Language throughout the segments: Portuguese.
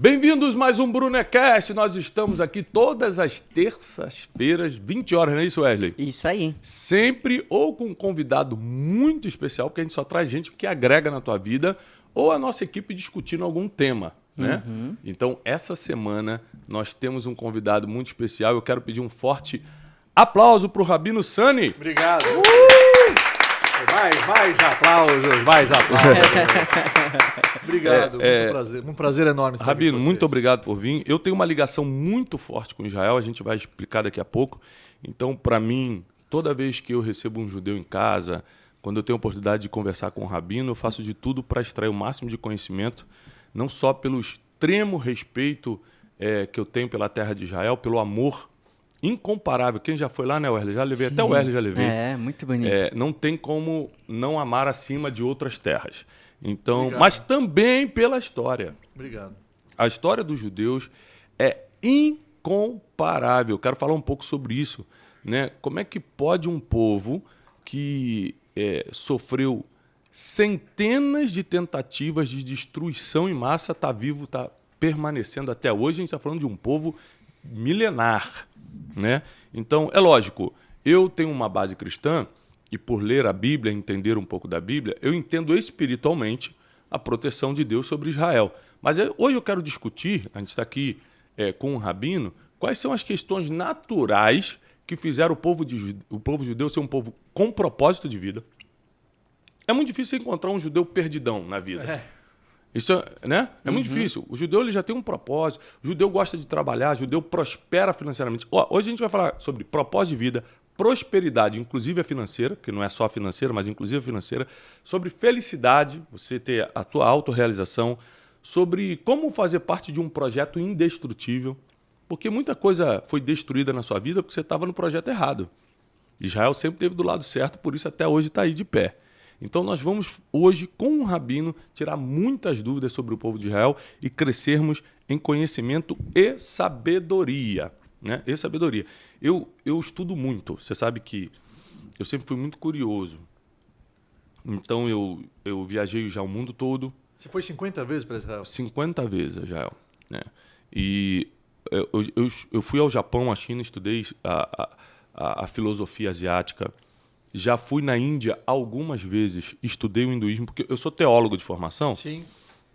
Bem-vindos mais um Brunecast. Nós estamos aqui todas as terças-feiras, 20 horas, não é isso, Wesley? Isso aí. Sempre ou com um convidado muito especial, porque a gente só traz gente que agrega na tua vida, ou a nossa equipe discutindo algum tema. Né? Uhum. Então, essa semana nós temos um convidado muito especial. Eu quero pedir um forte aplauso para o Rabino Sani. Obrigado. Mais, mais aplausos, mais aplausos. Obrigado, É, muito prazer. Um prazer enorme estar Rabino, muito obrigado por vir. Eu tenho uma ligação muito forte com Israel, a gente vai explicar daqui a pouco. Então, para mim, toda vez que eu recebo um judeu em casa, quando eu tenho a oportunidade de conversar com o Rabino, eu faço de tudo para extrair o máximo de conhecimento, não só pelo extremo respeito eh, que eu tenho pela terra de Israel, pelo amor incomparável. Quem já foi lá, né, Wesley? Já levei, até o Wesley já levei. É, muito bonito. É, não tem como não amar acima de outras terras. Então, Obrigado. mas também pela história. Obrigado. A história dos judeus é incomparável. Quero falar um pouco sobre isso. Né? Como é que pode um povo que é, sofreu centenas de tentativas de destruição em massa estar vivo, estar permanecendo até hoje? A gente está falando de um povo milenar. Né? Então, é lógico, eu tenho uma base cristã e por ler a Bíblia, entender um pouco da Bíblia, eu entendo espiritualmente a proteção de Deus sobre Israel. Mas hoje eu quero discutir, a gente está aqui é, com um rabino, quais são as questões naturais que fizeram o povo, de, o povo judeu ser um povo com propósito de vida. É muito difícil encontrar um judeu perdidão na vida. É. Isso é, né? é muito difícil. O judeu ele já tem um propósito. O judeu gosta de trabalhar, o judeu prospera financeiramente. Ó, hoje a gente vai falar sobre propósito de vida, prosperidade, inclusive a financeira, que não é só a financeira, mas inclusive a financeira, sobre felicidade, você ter a sua autorrealização, sobre como fazer parte de um projeto indestrutível, porque muita coisa foi destruída na sua vida porque você estava no projeto errado. Israel sempre esteve do lado certo, por isso até hoje está aí de pé. Então nós vamos hoje, com um rabino, tirar muitas dúvidas sobre o povo de Israel e crescermos em conhecimento e sabedoria. Né? E sabedoria. Eu, eu estudo muito. Você sabe que eu sempre fui muito curioso. Então eu, eu viajei já o mundo todo, Você foi 50 vezes para Israel? 50 vezes, Jael. Né? E eu, eu, eu fui ao Japão, à China, estudei a, a, a filosofia asiática. Já fui na Índia algumas vezes, estudei o hinduísmo, porque eu sou teólogo de formação. Sim.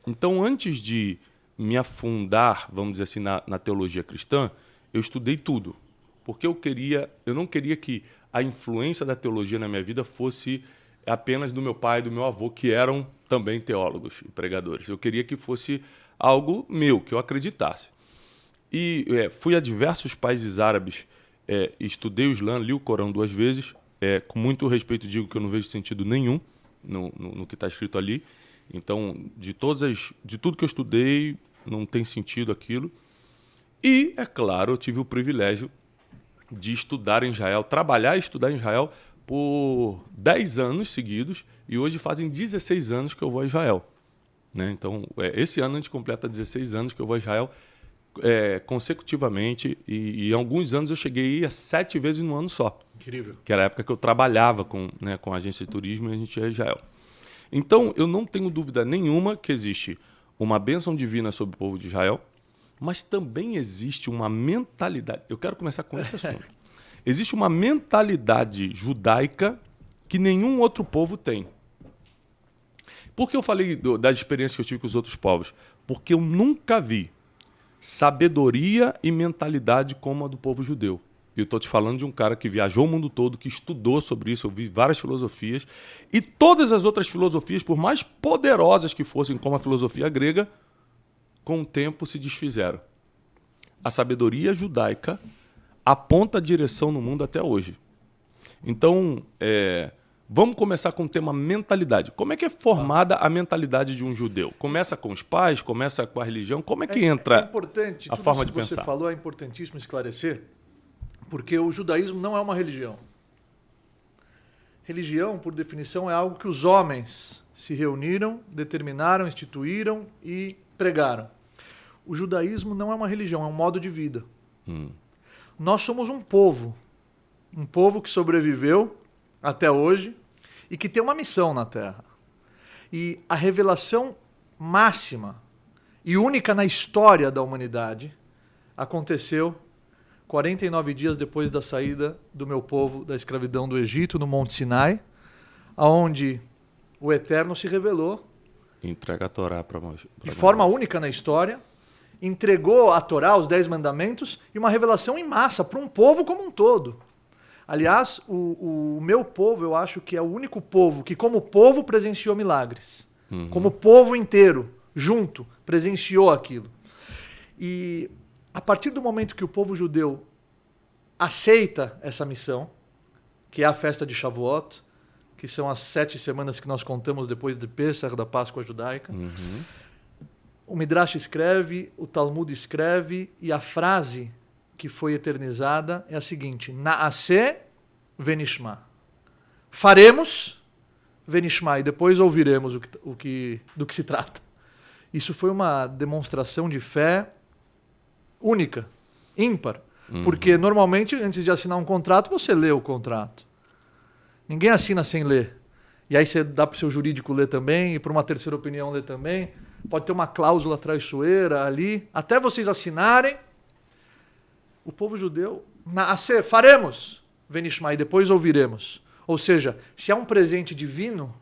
Então, antes de me afundar, vamos dizer assim, na, na teologia cristã, eu estudei tudo. Porque eu queria, eu não queria que a influência da teologia na minha vida fosse apenas do meu pai e do meu avô, que eram também teólogos e pregadores. Eu queria que fosse algo meu, que eu acreditasse. E é, fui a diversos países árabes, é, estudei o Islã, li o Corão duas vezes. É, com muito respeito, digo que eu não vejo sentido nenhum no, no, no que está escrito ali. Então, de todas as, de tudo que eu estudei, não tem sentido aquilo. E, é claro, eu tive o privilégio de estudar em Israel, trabalhar e estudar em Israel por 10 anos seguidos. E hoje fazem 16 anos que eu vou a Israel. Né? Então, é, esse ano a gente completa 16 anos que eu vou a Israel é, consecutivamente. E, e alguns anos eu cheguei a sete vezes no ano só Incrível. que era a época que eu trabalhava com, né, com a agência de turismo e a gente ia a Israel. Então, eu não tenho dúvida nenhuma que existe uma bênção divina sobre o povo de Israel, mas também existe uma mentalidade. Eu quero começar com esse assunto. Existe uma mentalidade judaica que nenhum outro povo tem. Por que eu falei do- das experiências que eu tive com os outros povos? Porque eu nunca vi sabedoria e mentalidade como a do povo judeu. E eu estou te falando de um cara que viajou o mundo todo, que estudou sobre isso, eu vi várias filosofias. E todas as outras filosofias, por mais poderosas que fossem, como a filosofia grega, com o tempo se desfizeram. A sabedoria judaica aponta a direção no mundo até hoje. Então, é, vamos começar com o tema mentalidade. Como é que é formada a mentalidade de um judeu? Começa com os pais, começa com a religião? Como é que entra É importante. a tudo forma de que você pensar? falou é importantíssimo esclarecer, porque o judaísmo não é uma religião. Religião, por definição, é algo que os homens se reuniram, determinaram, instituíram e pregaram. O judaísmo não é uma religião, é um modo de vida. Hum. Nós somos um povo, um povo que sobreviveu até hoje e que tem uma missão na Terra. E a revelação máxima e única na história da humanidade, aconteceu 49 dias depois da saída do meu povo da escravidão do Egito, no Monte Sinai, aonde o Eterno se revelou Entrega a Torá para nós. de forma única na história, entregou a Torá, os Dez Mandamentos, e uma revelação em massa para um povo como um todo. Aliás, o, o, meu povo, eu acho que é o único povo que, como povo, presenciou milagres. Uhum. Como povo inteiro, junto, presenciou aquilo. E a partir do momento que o povo judeu aceita essa missão, que é a festa de Shavuot, que são as sete semanas que nós contamos depois de Pesach, da Páscoa judaica. Uhum. O Midrash escreve, o Talmud escreve, e a frase que foi eternizada é a seguinte: Naase venishma. Faremos venishma, e depois ouviremos o que, o que, do que se trata. Isso foi uma demonstração de fé única, ímpar. Uhum. Porque normalmente, antes de assinar um contrato, você lê o contrato. Ninguém assina sem ler. E aí você dá para o seu jurídico ler também, e para uma terceira opinião ler também. Pode ter uma cláusula traiçoeira ali. Até vocês assinarem, o povo judeu, nascer, faremos, Venishmai, depois ouviremos. Ou seja, se há um presente divino,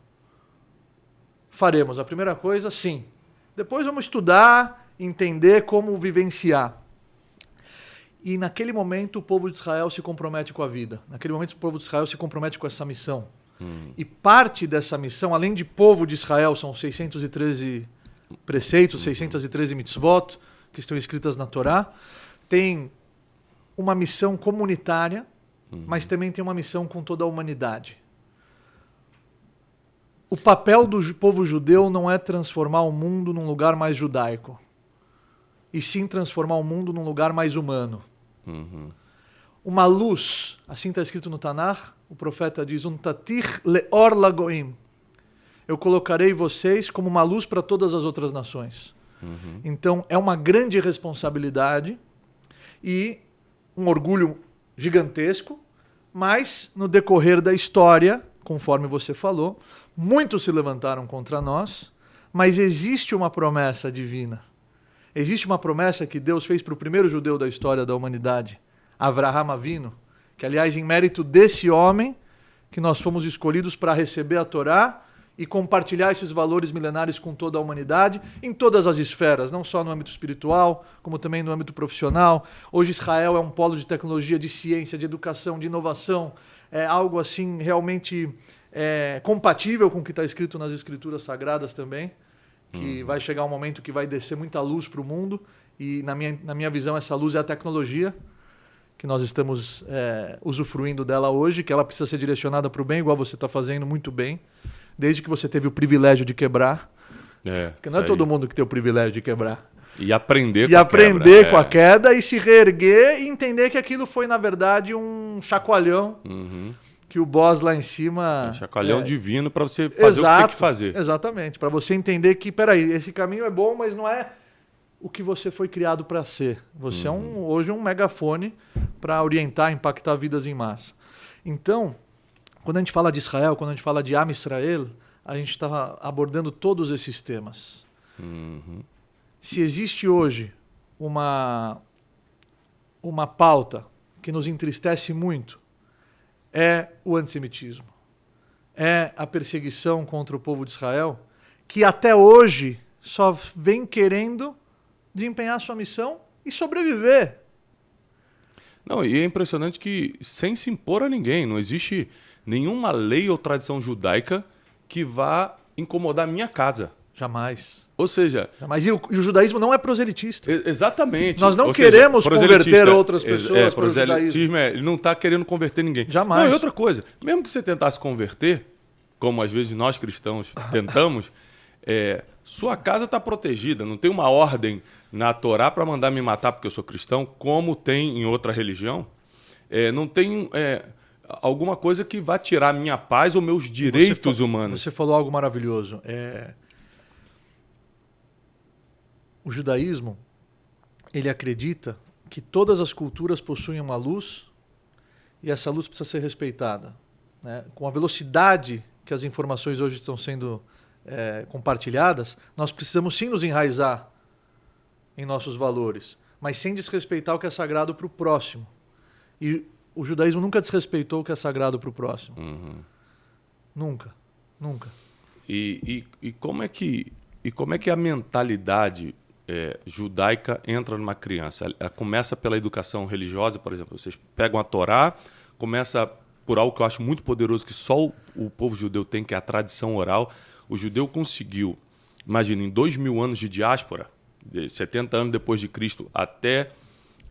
faremos. A primeira coisa, sim. Depois vamos estudar, entender como vivenciar. E naquele momento o povo de Israel se compromete com a vida. Naquele momento o povo de Israel se compromete com essa missão. Hum. E parte dessa missão, além de povo de Israel, são 613 preceitos, hum. 613 mitzvot que estão escritas na Torá, tem uma missão comunitária, hum. mas também tem uma missão com toda a humanidade. O papel do povo judeu não é transformar o mundo num lugar mais judaico, e sim transformar o mundo num lugar mais humano. Uhum. Uma luz, assim está escrito no Tanar, o profeta diz, um tatir leor lagoim. Eu colocarei vocês como uma luz para todas as outras nações. Uhum. Então é uma grande responsabilidade e um orgulho gigantesco, mas no decorrer da história, conforme você falou, muitos se levantaram contra nós, mas existe uma promessa divina Existe uma promessa que Deus fez para o primeiro judeu da história da humanidade, Avraham Avino, que aliás em mérito desse homem que nós fomos escolhidos para receber a Torá e compartilhar esses valores milenares com toda a humanidade em todas as esferas, não só no âmbito espiritual, como também no âmbito profissional. Hoje Israel é um polo de tecnologia, de ciência, de educação, de inovação, é algo assim realmente é, compatível com o que está escrito nas escrituras sagradas também que hum. vai chegar um momento que vai descer muita luz para o mundo e na minha, na minha visão essa luz é a tecnologia que nós estamos é, usufruindo dela hoje, que ela precisa ser direcionada para o bem, igual você está fazendo muito bem, desde que você teve o privilégio de quebrar. É, Porque não é todo mundo que tem o privilégio de quebrar. E aprender e com aprender a quebra. com a é. queda e se reerguer e entender que aquilo foi, na verdade, um chacoalhão. Uhum que o boss lá em cima. Um chacoalhão é... divino para você fazer Exato, o que tem que fazer. Exatamente. Para você entender que, peraí, esse caminho é bom, mas não é o que você foi criado para ser. Você uhum. é um, uhum. hoje um megafone para orientar, impactar vidas em massa. Então, quando a gente fala de Israel, quando a gente fala de Am Israel, a gente está abordando todos esses temas. Uhum. Se existe hoje uma, uma pauta que nos entristece muito, é o antissemitismo. É a perseguição contra o povo de Israel, que até hoje só vem querendo desempenhar sua missão e sobreviver. Não, e é impressionante que sem se impor a ninguém, não existe nenhuma lei ou tradição judaica que vá incomodar minha casa. Jamais. Ou seja. Mas e o, e o, judaísmo não é proselitista. exatamente. Nós não Ou queremos seja, converter outras pessoas é, para o judaísmo. É, ele não está querendo converter ninguém. Jamais. Não, e outra coisa, mesmo que você tentasse converter, como às vezes nós cristãos tentamos, é, sua casa está protegida. Não tem uma ordem na Torá para mandar me matar porque eu sou cristão, como tem em outra religião. É, não tem é, alguma coisa que vá tirar minha paz ou meus direitos você humanos. Você falou algo maravilhoso. É o judaísmo ele acredita que todas as culturas possuem uma luz e essa luz precisa ser respeitada. Né? Com a velocidade que as informações hoje estão sendo é, compartilhadas, nós precisamos sim nos enraizar em nossos valores, mas sem desrespeitar o que é sagrado para o próximo. E o judaísmo nunca desrespeitou o que é sagrado para o próximo. Uhum. Nunca. Nunca. E, e, e, como é que, e como é que a mentalidade é, judaica entra numa criança? Ela começa pela educação religiosa, por exemplo. Vocês pegam a Torá, começa por algo que eu acho muito poderoso, que só o, o povo judeu tem, que é a tradição oral. O judeu conseguiu, imagina, em dois mil anos de diáspora, de 70 anos depois de Cristo até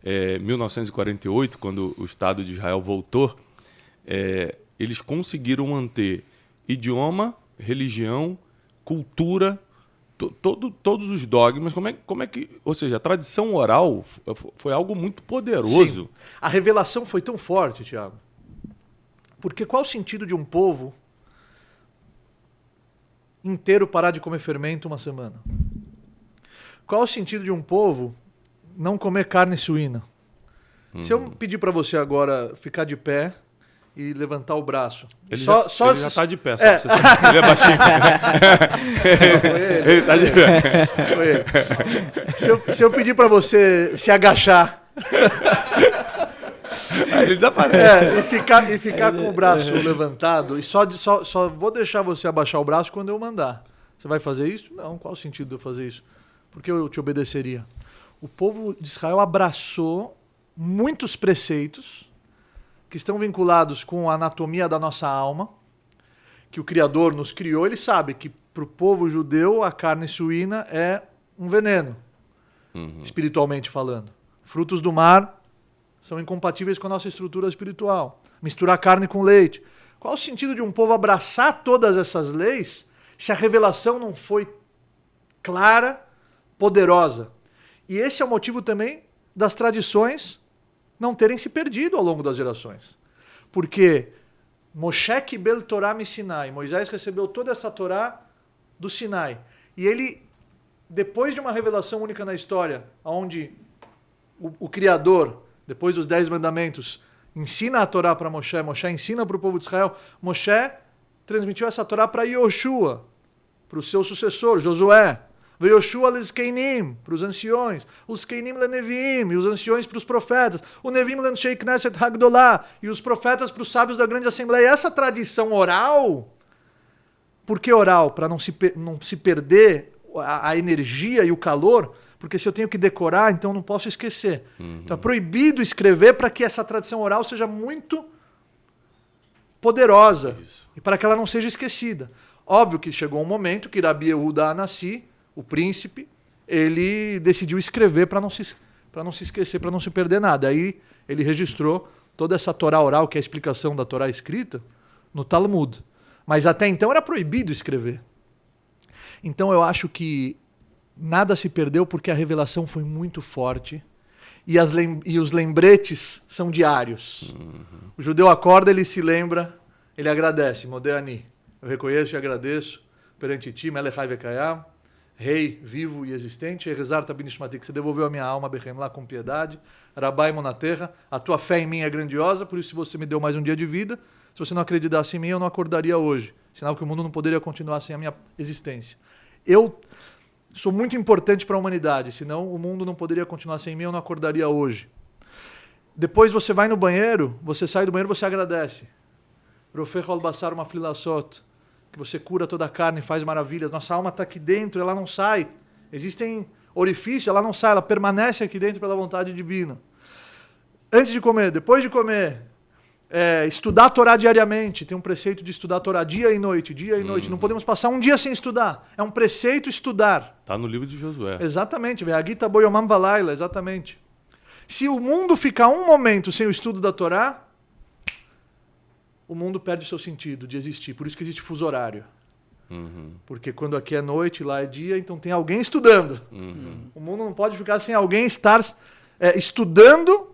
é, 1948, quando o Estado de Israel voltou, é, eles conseguiram manter idioma, religião, cultura, todo, todos os dogmas. Como é, como é que. Ou seja, a tradição oral foi algo muito poderoso. Sim. A revelação foi tão forte, Tiago. Porque qual o sentido de um povo inteiro parar de comer fermento uma semana? Qual o sentido de um povo não comer carne suína? Uhum. Se eu pedir para você agora ficar de pé e levantar o braço. Ele só, já, só ele se... já tá de pé, é. Você... ele é baixinho. ele. ele tá de pé. Foi ele. Se eu, se eu pedir para você se agachar. ele desaparece. É, e ficar, e ficar com o braço levantado e só, de, só, só vou deixar você abaixar o braço quando eu mandar. Você vai fazer isso? Não, qual o sentido de eu fazer isso? Porque eu te obedeceria. O povo de Israel abraçou muitos preceitos que estão vinculados com a anatomia da nossa alma, que o Criador nos criou, ele sabe que para o povo judeu a carne suína é um veneno, uhum. espiritualmente falando. Frutos do mar são incompatíveis com a nossa estrutura espiritual. Misturar carne com leite. Qual o sentido de um povo abraçar todas essas leis se a revelação não foi clara, poderosa? E esse é o motivo também das tradições não terem se perdido ao longo das gerações. Porque Moshe Kibel Torá me Sinai. Moisés recebeu toda essa Torá do Sinai. E ele, depois de uma revelação única na história, onde o, o Criador, depois dos Dez Mandamentos, ensina a Torá para Moshe, Moshe ensina para o povo de Israel, Moshe transmitiu essa Torá para Yoshua, para o seu sucessor, Josué. Veioshua leskeinim, para os anciões. Os keinim lenevim, e os anciões para os profetas. O nevim lenshei knesset hagdolá, e os profetas para os sábios da grande assembleia. Essa tradição oral, por que oral? Para não se, não se perder a, a, energia e o calor, porque se eu tenho que decorar, então não posso esquecer. Uhum. Então é proibido escrever para que essa tradição oral seja muito poderosa Isso. e para que ela não seja esquecida. Óbvio que chegou um momento que Rabi Yehuda Anassi o príncipe, ele decidiu escrever para não se para não se esquecer, para não se perder nada. Aí ele registrou toda essa Torá oral, que é a explicação da Torá escrita, no Talmud. Mas até então era proibido escrever. Então eu acho que nada se perdeu porque a revelação foi muito forte e, as e os lembretes são diários. Uhum. O judeu acorda, ele se lembra, ele agradece. Modéani, eu reconheço e agradeço perante ti, Melechai Vekayam, rei vivo e existente, rezar Tabinishmati, que você devolveu a minha alma, Bechem, lá com piedade, Rabai Monaterra, a tua fé em mim é grandiosa, por isso você me deu mais um dia de vida, se você não acreditasse em mim, eu não acordaria hoje, sinal que o mundo não poderia continuar sem a minha existência. Eu sou muito importante para a humanidade, senão o mundo não poderia continuar sem mim, eu não acordaria hoje. Depois você vai no banheiro, você sai do banheiro, você agradece. Rofer Holbassar uma flilassot que você cura toda a carne e faz maravilhas. Nossa alma está aqui dentro, ela não sai. Existem orifícios, ela não sai, ela permanece aqui dentro pela vontade divina. Antes de comer, depois de comer, é, estudar a Torá diariamente. Tem um preceito de estudar a Torá dia e noite, dia e noite. Não uhum. podemos passar um dia sem estudar. É um preceito estudar. Está no livro de Josué. Exatamente. A Gita Boyomam Valaila, exatamente. Se o mundo ficar um momento sem o estudo da Torá, o mundo perde seu sentido de existir. Por isso que existe fuso horário. Uhum. Porque quando aqui é noite, lá é dia, então tem alguém estudando. Uhum. O mundo não pode ficar sem alguém estar é, estudando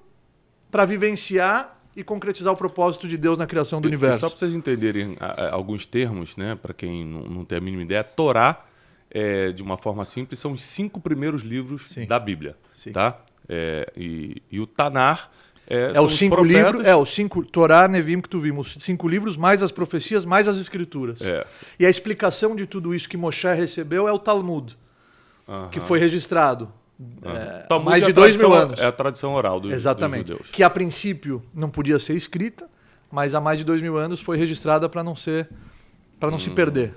para vivenciar e concretizar o propósito de Deus na criação do e, universo. Só para vocês entenderem a, a, alguns termos, né, para quem não, não, tem a mínima ideia, Torá, é, de uma forma simples, são os cinco primeiros livros Sim. da Bíblia. Sim. Tá? É, e, e o Tanar é, é os cinco livros, é os cinco Torá, Nevim que tu vimos, cinco livros mais as profecias mais as escrituras. É. E a explicação de tudo isso que Moshe recebeu é o Talmud, uh -huh. que foi registrado é, Talmud mais é de a dois mil anos. É a tradição oral dos, dos Exatamente. judeus. Que a princípio não podia ser escrita, mas há mais de dois mil anos foi registrada para não ser, para não se perder.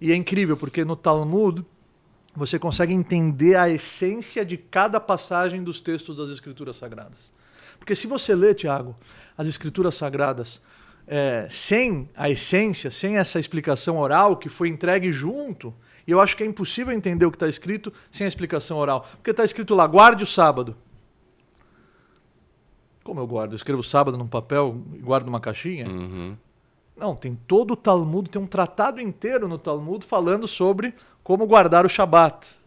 E é incrível porque no Talmud você consegue entender a essência de cada passagem dos textos das Escrituras Sagradas. Porque se você lê, Tiago, as Escrituras Sagradas é, sem a essência, sem essa explicação oral que foi entregue junto, e eu acho que é impossível entender o que está escrito sem a explicação oral. Porque está escrito lá, guarde o sábado. Como eu guardo? Eu escrevo sábado num papel e guardo numa caixinha? Uhum. Não, tem todo o Talmud, tem um tratado inteiro no Talmud falando sobre como guardar o Shabat.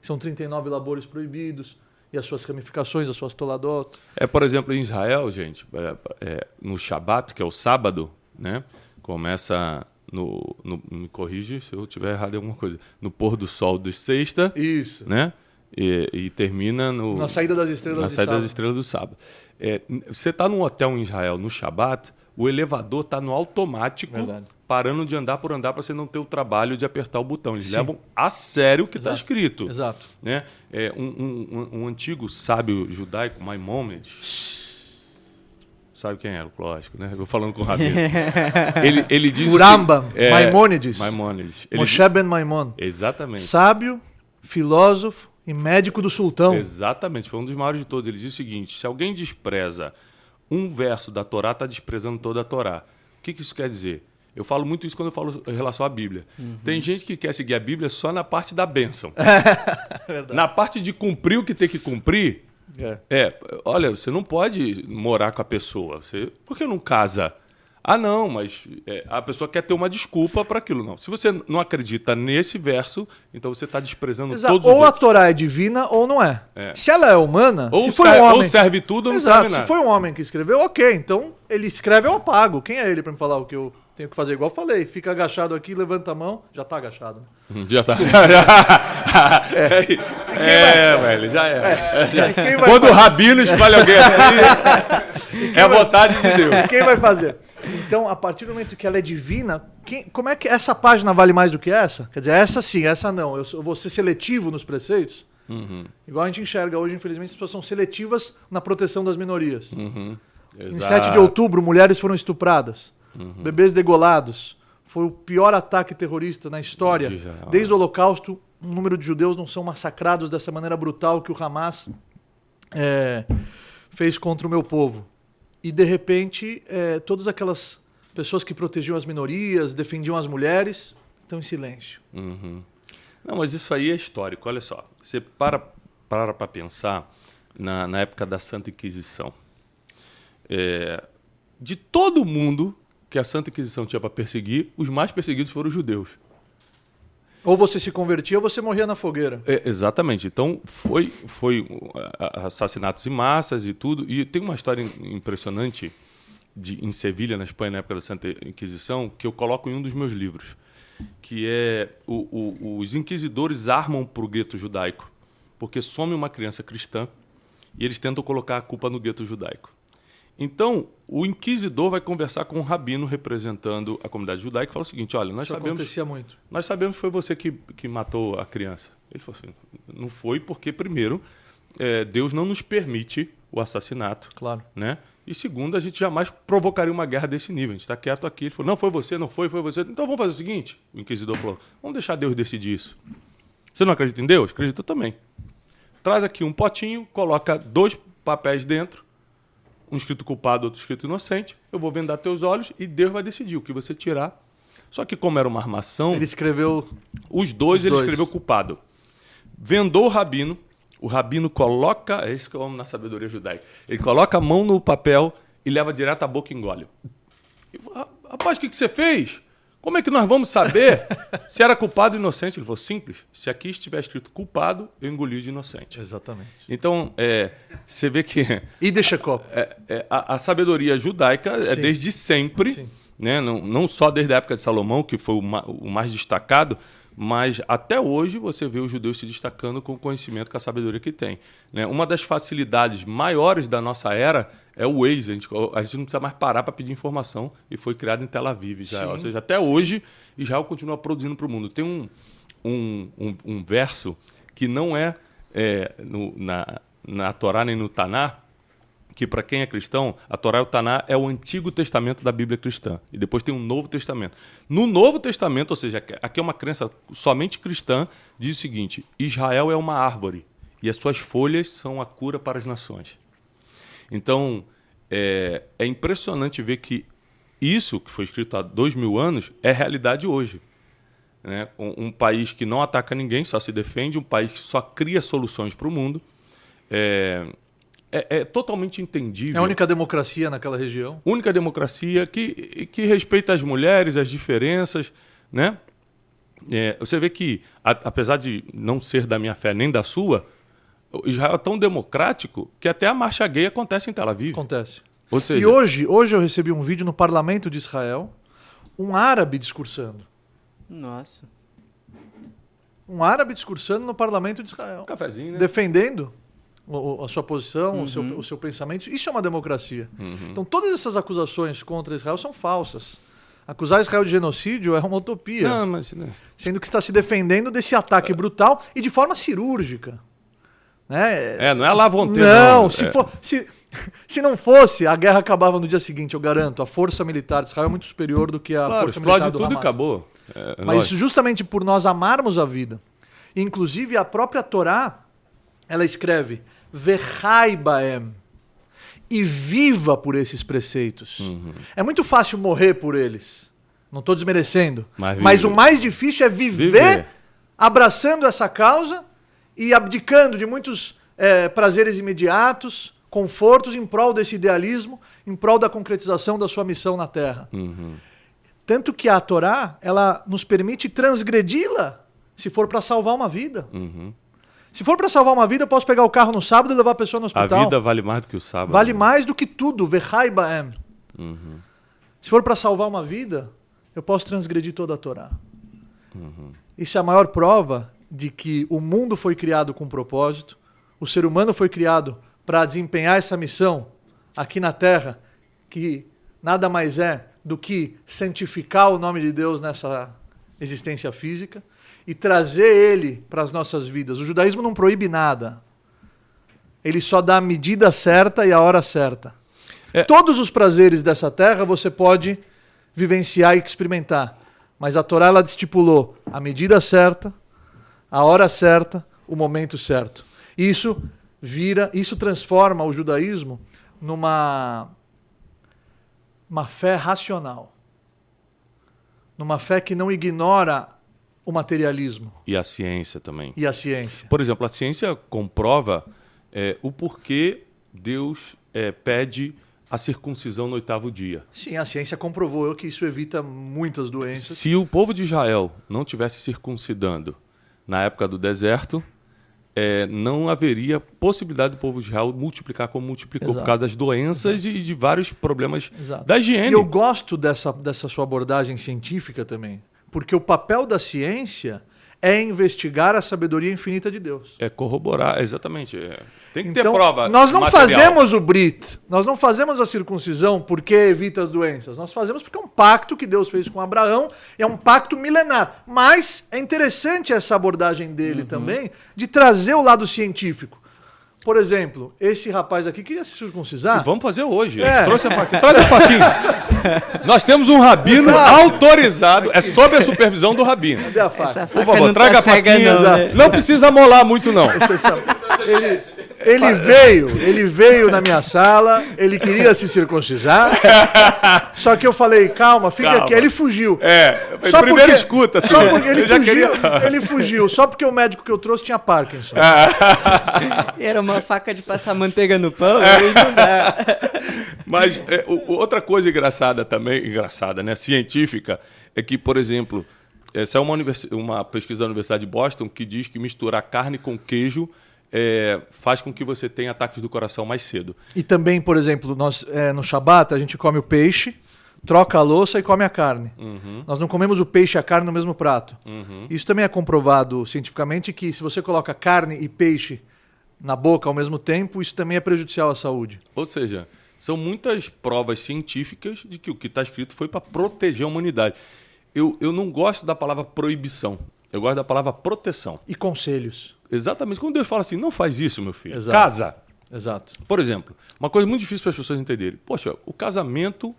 São 39 labores proibidos e as suas ramificações, as suas toladot. É, por exemplo, em Israel, gente, é, é, no Shabat, que é o sábado, né? Começa no, no- Me corrige se eu tiver errado em alguma coisa. No pôr do sol de sexta, Isso. né? E, e termina no, Na saída das estrelas na saída sábado. das estrelas do sábado. É, você está num hotel em Israel no Shabat, o elevador está no automático, Verdade. parando de andar por andar para você não ter o trabalho de apertar o botão. Eles Sim. levam a sério o que está escrito. Exato. Né? É, um, um- um- um antigo sábio judaico, Maimônides, sabe quem é, lógico, né? Eu falando com o Rabino. ele, ele diz seguinte- é, Maimônides. Maimônides. Ele Moshe Ben Maimon. Exatamente. Sábio, filósofo e médico do sultão. Exatamente, foi um dos maiores de todos. Ele diz o seguinte: se alguém despreza um verso da Torá, está desprezando toda a Torá. O que, que isso quer dizer? Eu falo muito isso quando eu falo em relação à Bíblia. Tem gente que quer seguir a Bíblia só na parte da bênção. Verdade. na parte de cumprir o que tem que cumprir, É. é, olha, você não pode morar com a pessoa. Você, por que não casa? Ah, não, mas é, a pessoa quer ter uma desculpa para aquilo. Não. Se você não acredita nesse verso, então você está desprezando Exato. todos os Ou a outros. Torá é divina ou não é. É. Se ela é humana, Ou, se foi ser- um ou homem. serve tudo ou não Exato. serve Se nada. foi um homem que escreveu, ok. Então ele escreve, eu apago. Quem é ele pra me falar o que eu tenho que fazer? Igual eu falei, fica agachado aqui, levanta a mão, já tá agachado. né? Já tá. é, velho, já é. E quem vai Quando o Rabino escolhe alguém assim, é a vontade de Deus. Quem vai fazer? Então, a partir do momento que ela é divina, quem- como é que essa página vale mais do que essa? Quer dizer, essa sim, essa não. Eu, vou ser seletivo nos preceitos? Uhum. Igual a gente enxerga hoje, infelizmente, as pessoas são seletivas na proteção das minorias. Uhum. Em 7 de outubro, mulheres foram estupradas, Uhum. bebês degolados. Foi o pior ataque terrorista na história. Desde o Holocausto, um número de judeus não são massacrados dessa maneira brutal que o Hamas é, fez contra o meu povo. E, de repente, é, todas aquelas pessoas que protegiam as minorias, defendiam as mulheres, estão em silêncio. Uhum. Não, mas isso aí é histórico. Olha só, você para para para pensar na, na época da Santa Inquisição. É, de todo mundo que a Santa Inquisição tinha para perseguir, os mais perseguidos foram os judeus. Ou você se convertia ou você morria na fogueira. É, exatamente. Então foi, foi a- assassinatos em massas e tudo. E tem uma história im- impressionante de, em Sevilha, na Espanha, na época da Santa Inquisição, que eu coloco em um dos meus livros, que é o- o- os inquisidores armam para o gueto judaico, porque some uma criança cristã e eles tentam colocar a culpa no gueto judaico. Então, o inquisidor vai conversar com um rabino representando a comunidade judaica e fala o seguinte: olha, nós Isso sabemos acontecia muito. nós sabemos que foi você que, que matou a criança. Ele falou assim: não foi porque, primeiro, eh, Deus não nos permite o assassinato, Claro. né? E segundo, a gente jamais provocaria uma guerra desse nível. A gente está quieto aqui. Ele falou: não foi você, não foi, foi você. Então vamos fazer o seguinte: o inquisidor falou: vamos deixar Deus decidir isso. Você não acredita em Deus? Acredita também. Traz aqui um potinho, coloca dois papéis dentro, um escrito culpado, outro escrito inocente. Eu vou vendar teus olhos e Deus vai decidir o que você tirar. Só que como era uma armação, Ele escreveu os dois Os ele dois. escreveu culpado. Vendou o rabino, o rabino coloca, é isso que eu amo na sabedoria judaica. Ele coloca a mão no papel e leva direto à boca e engole. E, "Ah, Rapaz, o que, que você fez? Como é que nós vamos saber se era culpado ou inocente? Ele falou, simples. Se aqui estiver escrito culpado, eu engoli de inocente. Exatamente. Então, é, você vê que E de Shekop. é, é, a, a sabedoria judaica é Sim. desde sempre, Sim. né? não, não só desde a época de Salomão, que foi o, ma- o mais destacado, mas até hoje você vê os judeus se destacando com o conhecimento, com a sabedoria que tem. Né? Uma das facilidades maiores da nossa era é o Waze. A gente, a gente não precisa mais parar para pedir informação e foi criado em Tel Aviv. Israel. Sim. Ou seja, até hoje Israel continua produzindo para o mundo. Tem um, um, um, um verso que não é, é, no, na, na Torá nem no Taná, que para quem é cristão, a Torá e o Taná é o Antigo Testamento da Bíblia cristã. E depois tem um Novo Testamento. No Novo Testamento, ou seja, aqui é uma crença somente cristã, diz o seguinte: Israel é uma árvore e as suas folhas são a cura para as nações. Então, é, é impressionante ver que isso, que foi escrito há dois mil anos, é realidade hoje. Né? Um, um, país que não ataca ninguém, só se defende, um país que só cria soluções para o mundo. É, é, é, totalmente entendível. É a única democracia naquela região. Única democracia que, que respeita as mulheres, as diferenças. Né? É, você vê que, a, apesar de não ser da minha fé nem da sua, Israel é tão democrático que até a marcha gay acontece em Tel Aviv. Acontece. Ou seja, e hoje, hoje eu recebi um vídeo no parlamento de Israel, um árabe discursando. Nossa. Um árabe discursando no parlamento de Israel. Um cafezinho, né? Defendendo a sua posição, uhum. o, seu, o seu pensamento. Isso é uma democracia. Uhum. Então, todas essas acusações contra Israel são falsas. Acusar Israel de genocídio é uma utopia. Não, mas... Sendo que está se defendendo desse ataque brutal e de forma cirúrgica. Né? É, não é lá ter. Não, não. Se, é. for, se, se não fosse, a guerra acabava no dia seguinte, eu garanto. A força militar de Israel é muito superior do que a claro, força militar do tudo Hamas. e acabou. É, Mas lógico. justamente por nós amarmos a vida. Inclusive, a própria Torá, ela escreve Vechaibaem. E viva por esses preceitos. Uhum. É muito fácil morrer por eles. Não estou desmerecendo. Mas, Mas, o mais difícil é viver, viver, abraçando essa causa e abdicando de muitos é, prazeres imediatos, confortos em prol desse idealismo, em prol da concretização da sua missão na Terra. Uhum. Tanto que a Torá, ela nos permite transgredi-la se for para salvar uma vida. Uhum. Se for para salvar uma vida, eu posso pegar o carro no sábado e levar a pessoa no hospital. A vida vale mais do que o sábado. Vale né? mais do que tudo. Vechaibaem. Uhum. Se for para salvar uma vida, eu posso transgredir toda a Torá. Uhum. Isso é a maior prova de que o mundo foi criado com um propósito, o ser humano foi criado para desempenhar essa missão aqui na Terra, que nada mais é do que santificar o nome de Deus nessa existência física e trazer ele para as nossas vidas. O judaísmo não proíbe nada. Ele só dá a medida certa e a hora certa. É. Todos os prazeres dessa terra você pode vivenciar e experimentar. Mas a Torá ela estipulou a medida certa, a hora certa, o momento certo. Isso vira, isso transforma o judaísmo numa uma fé racional. Numa fé que não ignora o materialismo. E a ciência também. E a ciência. Por exemplo, a ciência comprova é, o porquê Deus é, pede a circuncisão no oitavo dia. Sim, a ciência comprovou que isso evita muitas doenças. Se o povo de Israel não tivesse circuncidando na época do deserto, é, não haveria possibilidade do povo de Israel multiplicar como multiplicou Exato. por causa das doenças e de vários problemas Exato. da higiene. E eu gosto dessa, dessa sua abordagem científica também. Porque o papel da ciência é investigar a sabedoria infinita de Deus. É corroborar, exatamente. É. Tem que então, ter prova. Nós não material. fazemos o Brit, nós não fazemos a circuncisão porque evita as doenças. Nós fazemos porque é um pacto que Deus fez com Abraão, é um pacto milenar. Mas é interessante essa abordagem dele uhum. também, de trazer o lado científico. Por exemplo, esse rapaz aqui queria se circuncisar. vamos fazer hoje. É. Trouxe a faquinha. Traz a faquinha. Nós temos um rabino autorizado. É sob a supervisão do rabino. Cadê a faca? Por favor, traga tá a faquinha. Não, né? não, precisa molar muito, não. Ele, ele veio, ele veio na minha sala, ele queria se circuncisar. Só que eu falei, calma, fica calma. aqui. Ele fugiu. É, só primeiro porque, escuta. Só porque ele, fugiu, queria... ele fugiu, só porque o médico que eu trouxe tinha Parkinson. Era uma faca de passar manteiga no pão, é. não dá. Mas é, outra coisa engraçada também, engraçada, né, científica, é que, por exemplo, essa é uma, uma pesquisa da Universidade de Boston que diz que misturar carne com queijo é, faz com que você tenha ataques do coração mais cedo. E também, por exemplo, nós é, no Shabat a gente come o peixe, troca a louça e come a carne. Uhum. Nós não comemos o peixe e a carne no mesmo prato. Uhum. Isso também é comprovado cientificamente que se você coloca carne e peixe na boca ao mesmo tempo, isso também é prejudicial à saúde. Ou seja, são muitas provas científicas de que o que está escrito foi para proteger a humanidade. Eu, eu não gosto da palavra proibição. Eu gosto da palavra proteção. E conselhos. Exatamente. Quando Deus fala assim, não faz isso, meu filho. Exato. Casa. Exato. Por exemplo, uma coisa muito difícil para as pessoas entenderem. Poxa, o casamento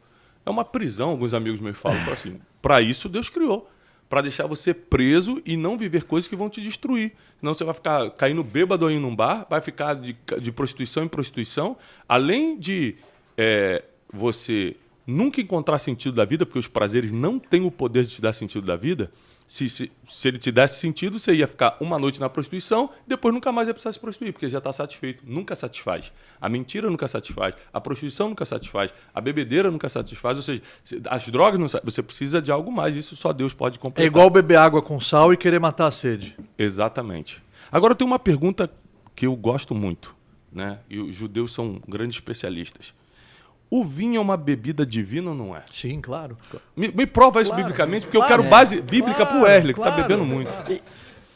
é uma prisão, alguns amigos meus falam. falam assim, para isso Deus criou. Para deixar você preso e não viver coisas que vão te destruir. Senão você vai ficar caindo bêbado aí num bar, vai ficar de, de prostituição em prostituição. Além de é, você nunca encontrar sentido da vida, porque os prazeres não têm o poder de te dar sentido da vida. Se, se, se ele te desse sentido, você ia ficar uma noite na prostituição e depois nunca mais ia precisar se prostituir, porque já está satisfeito. Nunca satisfaz. A mentira nunca satisfaz. A prostituição nunca satisfaz. A bebedeira nunca satisfaz. Ou seja, se- as drogas não Você precisa de algo mais. Isso só Deus pode É completar. igual beber água com sal e querer matar a sede. Exatamente. Agora tem uma pergunta que eu gosto muito, né? E os judeus são grandes especialistas. O vinho é uma bebida divina ou não é? Sim, claro. Me, me prova isso Claro, biblicamente, porque claro, eu quero base bíblica claro, pro Wesley, que claro, tá bebendo muito.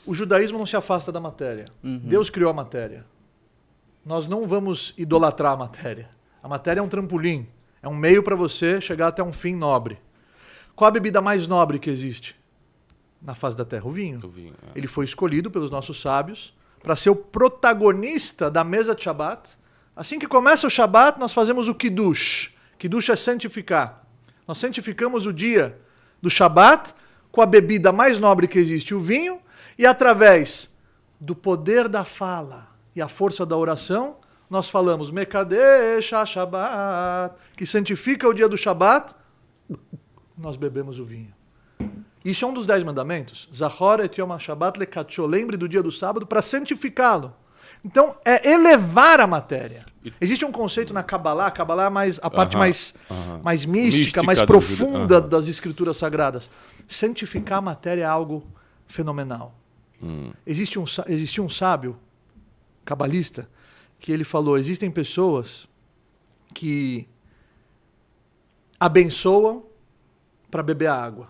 O judaísmo não se afasta da matéria. Deus criou a matéria. Nós não vamos idolatrar a matéria. A matéria é um trampolim, é um meio para você chegar até um fim nobre. Qual a bebida mais nobre que existe na face da terra? O vinho. O vinho, é. Ele foi escolhido pelos nossos sábios para ser o protagonista da mesa de Shabat. Assim que começa o Shabat, nós fazemos o Kiddush. Kiddush é santificar. Nós santificamos o dia do Shabat com a bebida mais nobre que existe, o vinho, e através do poder da fala e a força da oração, nós falamos Mekadesh Shabat, que santifica o dia do Shabat, nós bebemos o vinho. Isso é um dos dez mandamentos. Zahor et Yom HaShabbat lekatcho. Lembre do dia do sábado para santificá-lo. Então, é elevar a matéria. Existe um conceito na Kabbalah, a Kabbalah é mais, a parte Aham, mais, aham. mais mística, Mística mais profunda juda- aham. das escrituras sagradas. Santificar a matéria é algo fenomenal. Hum. Existe um, existia um sábio cabalista que ele falou: existem pessoas que abençoam para beber água.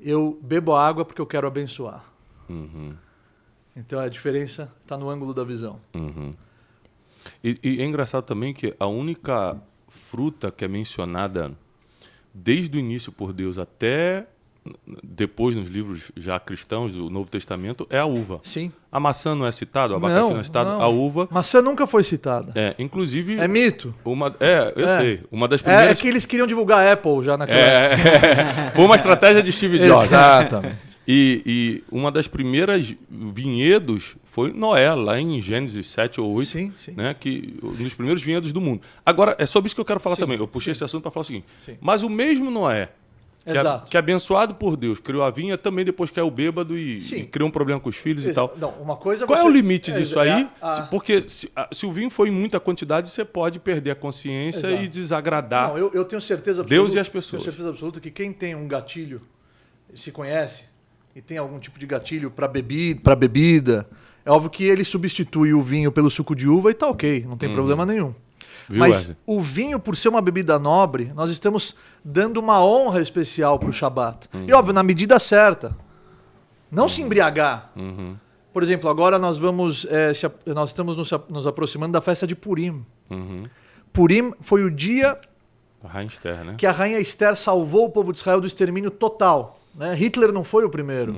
Eu bebo a água porque eu quero abençoar. Uhum, Então a diferença está no ângulo da visão. uhum. E, e é engraçado também que a única fruta que é mencionada desde o início por Deus até depois nos livros já cristãos do Novo Testamento é a uva. Sim. A maçã não é citado, o abacaxi não, é citado, não. a uva Maçã nunca foi citada. é, inclusive É mito. uma é, eu É. sei, uma das É, é primeiras que eles queriam divulgar a Apple já naquela época. É, foi uma estratégia de Steve Jobs. Exatamente. E, e uma das primeiras vinhedos foi Noé, lá em Gênesis 7 ou 8. Sim, sim. Né, que, um dos primeiros vinhedos do mundo. Agora, é sobre isso que eu quero falar Sim, também. Eu puxei esse assunto para falar o seguinte. Mas o mesmo Noé, que, é, Exato. que é abençoado por Deus, criou a vinha, também depois caiu bêbado e, e criou um problema com os filhos e Exa- tal. Não, uma coisa Qual é você- o limite é, disso é aí? a- a- Porque se, a- se o vinho for em muita quantidade, você pode perder a consciência Exato. e desagradar. Não, eu, eu tenho certeza absoluta. Deus e as pessoas. Tenho certeza absoluta que quem tem um gatilho, se conhece, e tem algum tipo de gatilho para bebida, para bebida, é óbvio que ele substitui o vinho pelo suco de uva e tá ok, não tem problema nenhum. Uhum. Viu, Mas Wesley? o vinho, por ser uma bebida nobre, nós estamos dando uma honra especial para o Shabat. Uhum. E óbvio, na medida certa. Não se embriagar. Uhum. Por exemplo, agora nós vamos. eh, se nós estamos nos, nos aproximando da festa de Purim. Uhum. Purim foi o dia A Esther, né? que a rainha Esther salvou o povo de Israel do extermínio total. Né? Hitler não foi o primeiro.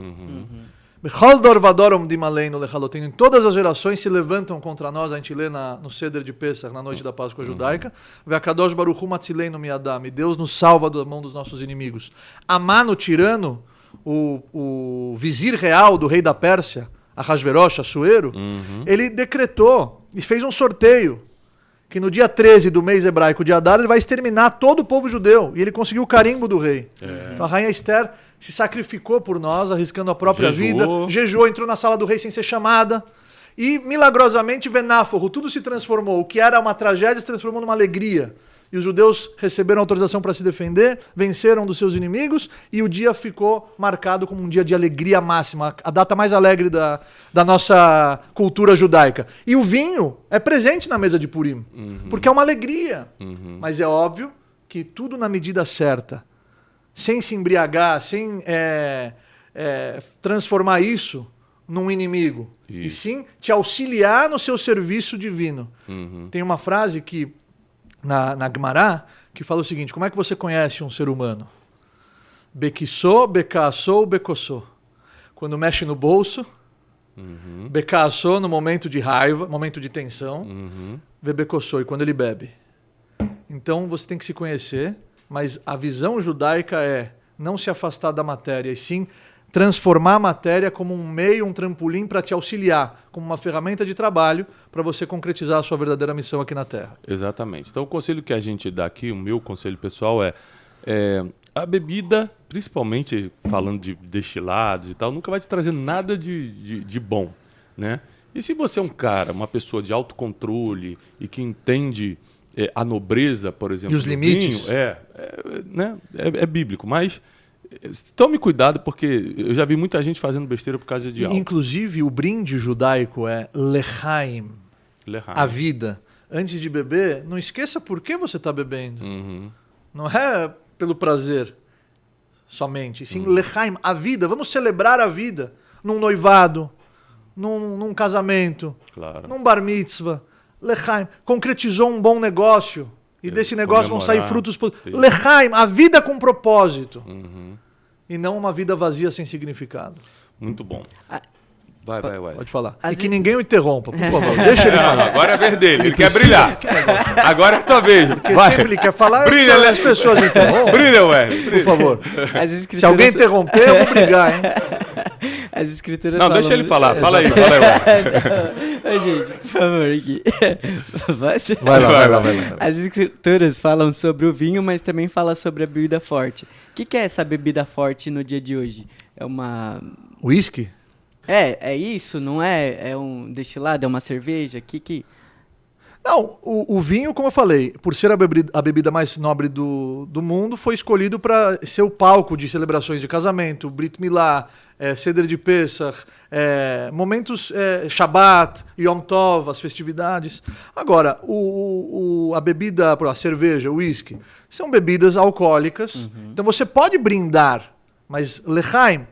Bechol dor vadorom dimaleinu lechaloteinu. Em todas as gerações se levantam contra nós, a gente lê na, no Ceder de Pesach, na noite da Páscoa judaica. Ve'akadosh baruchu matzileinu miadam. Deus nos salva da mão dos nossos inimigos. Amán, o tirano, o, o vizir real do rei da Pérsia, Ahasverosh, Assuero, ele decretou e fez um sorteio que no dia 13 do mês hebraico de Adar ele vai exterminar todo o povo judeu. E ele conseguiu o carimbo do rei. Então a rainha Esther se sacrificou por nós, arriscando a própria Jejuou. vida, jejuou, entrou na sala do rei sem ser chamada. E milagrosamente, Venáforro, tudo se transformou. O que era uma tragédia se transformou numa alegria. E os judeus receberam autorização para se defender, venceram dos seus inimigos, e o dia ficou marcado como um dia de alegria máxima, a data mais alegre da, da nossa cultura judaica. E o vinho é presente na mesa de Purim, porque é uma alegria. Mas é óbvio que tudo na medida certa, sem se embriagar, sem é, é, transformar isso num inimigo. E Isso. sim te auxiliar no seu serviço divino. Tem uma frase que na, na Gemara que fala o seguinte: como é que você conhece um ser humano? Bequiçô, becaçou, becoçou. Quando mexe no bolso, Uhum. becaçou no momento de raiva, momento de tensão, Uhum. e quando ele bebe. Então você tem que se conhecer, mas a visão judaica é não se afastar da matéria, e sim transformar a matéria como um meio, um trampolim para te auxiliar, como uma ferramenta de trabalho para você concretizar a sua verdadeira missão aqui na Terra. Exatamente. Então, o conselho que a gente dá aqui, o meu conselho pessoal é, é, a bebida, principalmente falando de destilados e tal, nunca vai te trazer nada de, de, de bom, né? E se você é um cara, uma pessoa de autocontrole e que entende é, a nobreza, por exemplo, E os limites? vinho, é, é, né? é, é bíblico, mas tome cuidado porque eu já vi muita gente fazendo besteira por causa de álcool. inclusive, o brinde judaico é lechaim, Lehaim. a vida. Antes de beber, não esqueça por que você está bebendo. Uhum. Não é pelo prazer somente, sim Hum. lechaim, a vida. Vamos celebrar a vida num noivado, num, num casamento, Claro. num bar mitzvah. Lechaim concretizou um bom negócio e desse negócio vão sair comemorar. frutos. Lechaim, a vida com propósito Uhum. e não uma vida vazia sem significado. Muito bom. Vai, vai, vai. Pode falar. Às e que vezes- ninguém o interrompa, por favor. Deixa ele Não, falar. agora é a vez dele. Ele quer brilhar. Agora é a tua vez. Porque Vai. sempre ele quer falar, Brilha, né? as pessoas interrompem. Brilha, ué. Por favor. As escrituras, Se alguém interromper, eu vou brigar, hein? As escrituras Não, falam- deixa ele falar. Fala aí, fala aí. gente, por favor, aqui. Vai lá, vai lá, vai lá. As escrituras falam sobre o vinho, mas também fala sobre a bebida forte. O que, que é essa bebida forte no dia de hoje? É uma. Whisky? É, é isso? Não é? É um destilado? É uma cerveja? Que que. Não, o, o vinho, como eu falei, por ser a bebida, a bebida mais nobre do, do mundo, foi escolhido para ser o palco de celebrações de casamento, Brit Milá, é, Ceder de Pesach, é, momentos é, Shabbat, Yom Tov, as festividades. Agora, o, o- a bebida, a cerveja, o whisky, são bebidas alcoólicas. Então você pode brindar, mas Lechaim,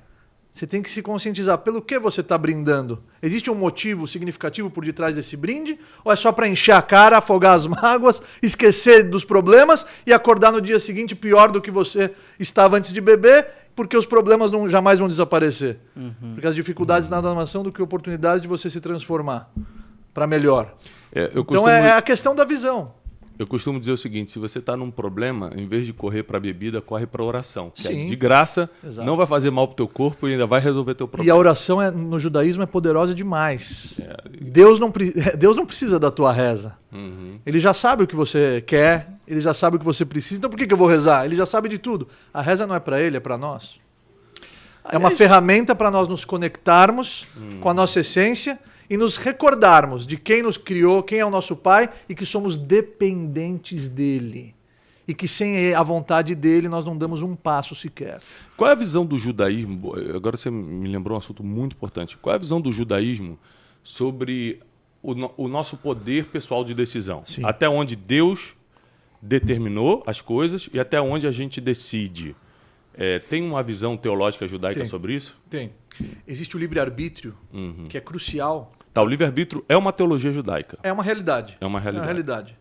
você tem que se conscientizar pelo que você está brindando. Existe um motivo significativo por detrás desse brinde? Ou é só para encher a cara, afogar as mágoas, esquecer dos problemas e acordar no dia seguinte pior do que você estava antes de beber, porque os problemas não, jamais vão desaparecer? Porque as dificuldades nada mais são do que oportunidades de você se transformar para melhor. É, eu, Então é, é a questão da visão. Eu costumo dizer o seguinte: se você está num problema, em vez de correr para a bebida, corre para a oração. Que Sim. é de graça, Exato. não vai fazer mal para o teu corpo e ainda vai resolver teu E a problema. oração é- no judaísmo é poderosa demais. É, Deus não, pre- Deus não precisa da tua reza. uhum. Ele já sabe o que você quer, ele já sabe o que você precisa. Então por que, que eu vou rezar? Ele já sabe de tudo. A reza não é para ele, é para nós. É uma ferramenta para nós nos conectarmos com a nossa essência e nos recordarmos de quem nos criou, quem é o nosso pai e que somos dependentes dele. E que sem a vontade dele nós não damos um passo sequer. Qual é a visão do judaísmo? Agora você me lembrou um assunto muito importante. Qual é a visão do judaísmo sobre o, no- o nosso poder pessoal de decisão? Sim. Até onde Deus determinou as coisas e até onde a gente decide. É, tem uma visão teológica judaica Tem. sobre isso? Tem. Existe o livre-arbítrio, que é crucial. Tá, o livre-arbítrio é uma teologia judaica. É uma realidade. É uma realidade. É uma realidade.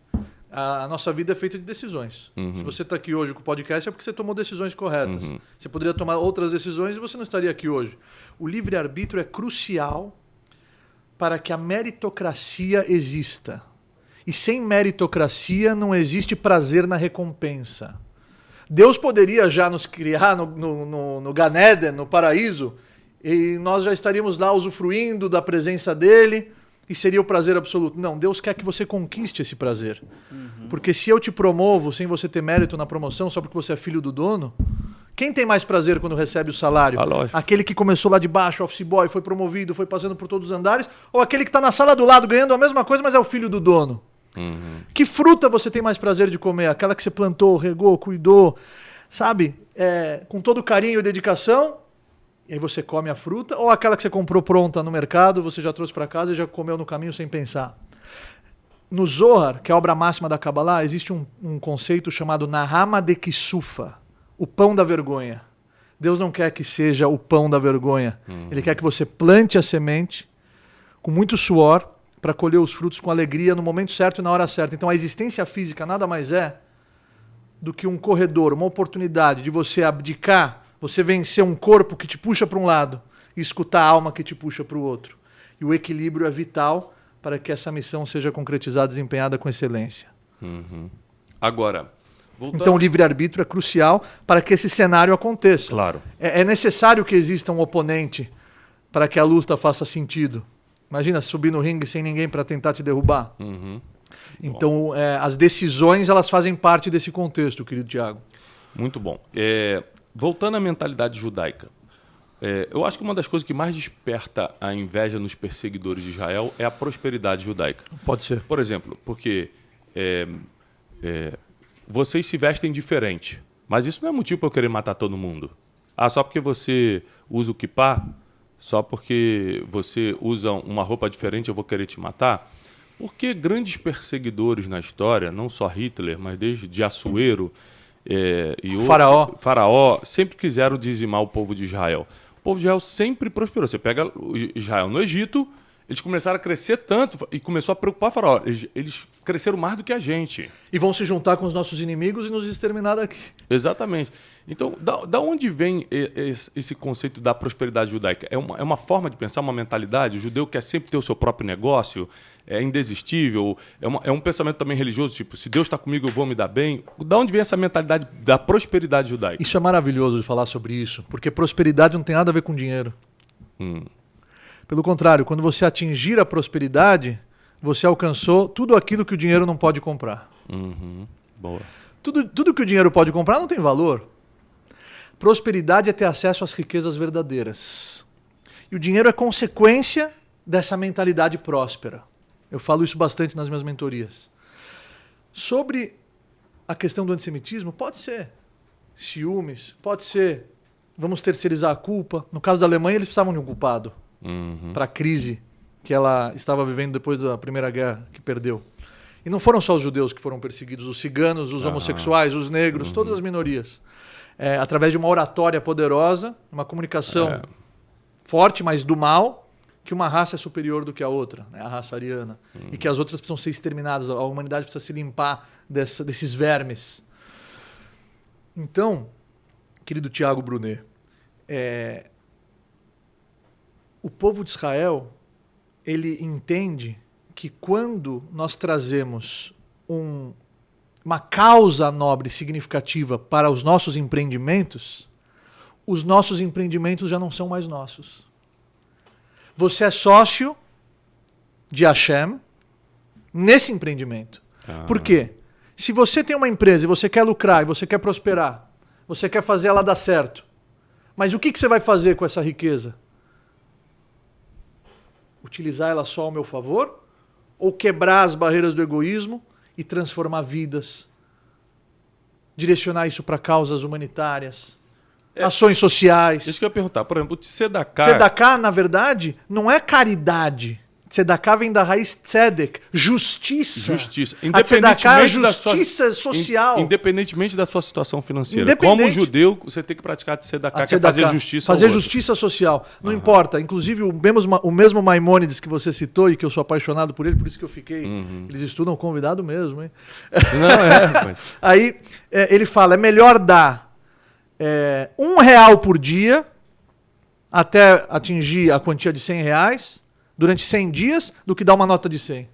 A, nossa vida é feita de decisões. Se você está aqui hoje com o podcast é porque você tomou decisões corretas. Você poderia tomar outras decisões e você não estaria aqui hoje. O livre-arbítrio é crucial para que a meritocracia exista. E sem meritocracia não existe prazer na recompensa. Deus poderia já nos criar no, no, no, no Gan Eden, no paraíso, e nós já estaríamos lá usufruindo da presença dele e seria o prazer absoluto. Não, Deus quer que você conquiste esse prazer. Porque se eu te promovo sem você ter mérito na promoção, só porque você é filho do dono, quem tem mais prazer quando recebe o salário? Ah. Aquele que começou lá de baixo, office boy, foi promovido, foi passando por todos os andares, ou aquele que está na sala do lado ganhando a mesma coisa, mas é o filho do dono? Que fruta você tem mais prazer de comer? Aquela que você plantou, regou, cuidou, sabe? É, com todo carinho e dedicação, e aí você come a fruta, ou aquela que você comprou pronta no mercado, você já trouxe para casa e já comeu no caminho sem pensar. No Zohar, que é a obra máxima da Kabbalah, existe um, um conceito chamado Nahama de Kisufa, o pão da vergonha. Deus não quer que seja o pão da vergonha. Ele quer que você plante a semente com muito suor para colher os frutos com alegria no momento certo e na hora certa. Então a existência física nada mais é do que um corredor, uma oportunidade de você abdicar Você vencer um corpo que te puxa para um lado e escutar a alma que te puxa para o outro. E o equilíbrio é vital para que essa missão seja concretizada, desempenhada com excelência. Uhum. Agora, voltando... Então, o livre-arbítrio é crucial para que esse cenário aconteça. Claro. É, é necessário que exista um oponente para que a luta faça sentido. Imagina subir no ringue sem ninguém para tentar te derrubar. Uhum. Então, é, as decisões elas fazem parte desse contexto, querido Tiago. Muito bom. É, voltando à mentalidade judaica, é, eu acho que uma das coisas que mais desperta a inveja nos perseguidores de Israel é a prosperidade judaica. Pode ser. Por exemplo, porque é, é, vocês se vestem diferente, mas isso não é motivo para eu querer matar todo mundo. Ah, só porque você usa o kippah, só porque você usa uma roupa diferente eu vou querer te matar? Porque grandes perseguidores na história, não só Hitler, mas desde Assuero é, e o faraó. faraó, sempre quiseram dizimar o povo de Israel. O povo de Israel sempre prosperou. Você pega Israel no Egito, eles começaram a crescer tanto e começou a preocupar o faraó. Eles, eles cresceram mais do que a gente. E vão se juntar com os nossos inimigos e nos exterminar daqui. Exatamente. Então, da, da onde vem esse conceito da prosperidade judaica? É uma, é uma forma de pensar, uma mentalidade? O judeu quer sempre ter o seu próprio negócio, é indesistível, é, uma, é um pensamento também religioso, tipo, se Deus está comigo, eu vou me dar bem. Da onde vem essa mentalidade da prosperidade judaica? Isso é maravilhoso de falar sobre isso, porque prosperidade não tem nada a ver com dinheiro. Hum. Pelo contrário, quando você atingir a prosperidade, você alcançou tudo aquilo que o dinheiro não pode comprar. Uhum. Boa. Tudo, tudo que o dinheiro pode comprar não tem valor. Prosperidade é ter acesso às riquezas verdadeiras. E o dinheiro é consequência dessa mentalidade próspera. Eu falo isso bastante nas minhas mentorias. Sobre a questão do antissemitismo, pode ser ciúmes, pode ser vamos terceirizar a culpa. No caso da Alemanha, eles precisavam de um culpado uhum. para a crise que ela estava vivendo depois da Primeira Guerra, que perdeu. E não foram só os judeus que foram perseguidos, os ciganos, os homossexuais, os negros, uhum. todas as minorias é, através de uma oratória poderosa, uma comunicação é. forte, mas do mal, que uma raça é superior do que a outra, né? a raça ariana. Uhum. E que as outras precisam ser exterminadas, a humanidade precisa se limpar dessa, desses vermes. Então, querido Tiago Brunet, é, o povo de Israel ele entende que quando nós trazemos um uma causa nobre significativa para os nossos empreendimentos, os nossos empreendimentos já não são mais nossos. Você é sócio de Hashem nesse empreendimento. Ah. Por quê? Se você tem uma empresa e você quer lucrar e você quer prosperar, você quer fazer ela dar certo, mas o que, que você vai fazer com essa riqueza? Utilizar ela só ao meu favor? Ou quebrar as barreiras do egoísmo e transformar vidas. Direcionar isso para causas humanitárias, é, ações sociais. Isso que eu ia perguntar. Por exemplo, o Tzedakah... Tzedakah, na verdade, não é caridade. Tzedakah vem da raiz tzedek, justiça. Justiça. Independentemente a é justiça da sua, social. Independentemente da sua situação financeira. Como judeu, você tem que praticar tzedakah, que é fazer justiça Fazer justiça social. Não uhum. importa. Inclusive, o mesmo, o mesmo Maimônides que você citou e que eu sou apaixonado por ele, por isso que eu fiquei. Uhum. Eles estudam convidado mesmo, hein? Não, é. Mas... Aí, é, ele fala, é melhor dar é, um real por dia até atingir a quantia de 100 reais durante 100 dias do que dar uma nota de 100.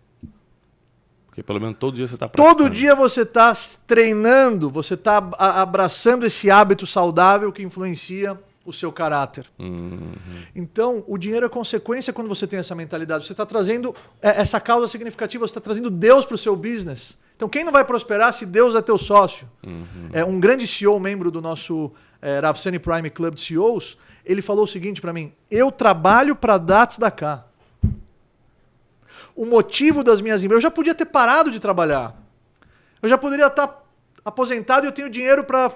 Porque pelo menos todo dia você está Todo dia você está treinando, você está abraçando esse hábito saudável que influencia o seu caráter. Uhum. Então, o dinheiro é consequência quando você tem essa mentalidade. Você está trazendo é, essa causa significativa, você está trazendo Deus para o seu business. Então, quem não vai prosperar se Deus é teu sócio? Uhum. É, um grande CEO, membro do nosso é, Ravsani Prime Club de CEOs, ele falou o seguinte para mim: Eu trabalho para dar da cá o motivo das minhas empresas. Eu já podia ter parado de trabalhar. Eu já poderia estar aposentado e eu tenho dinheiro para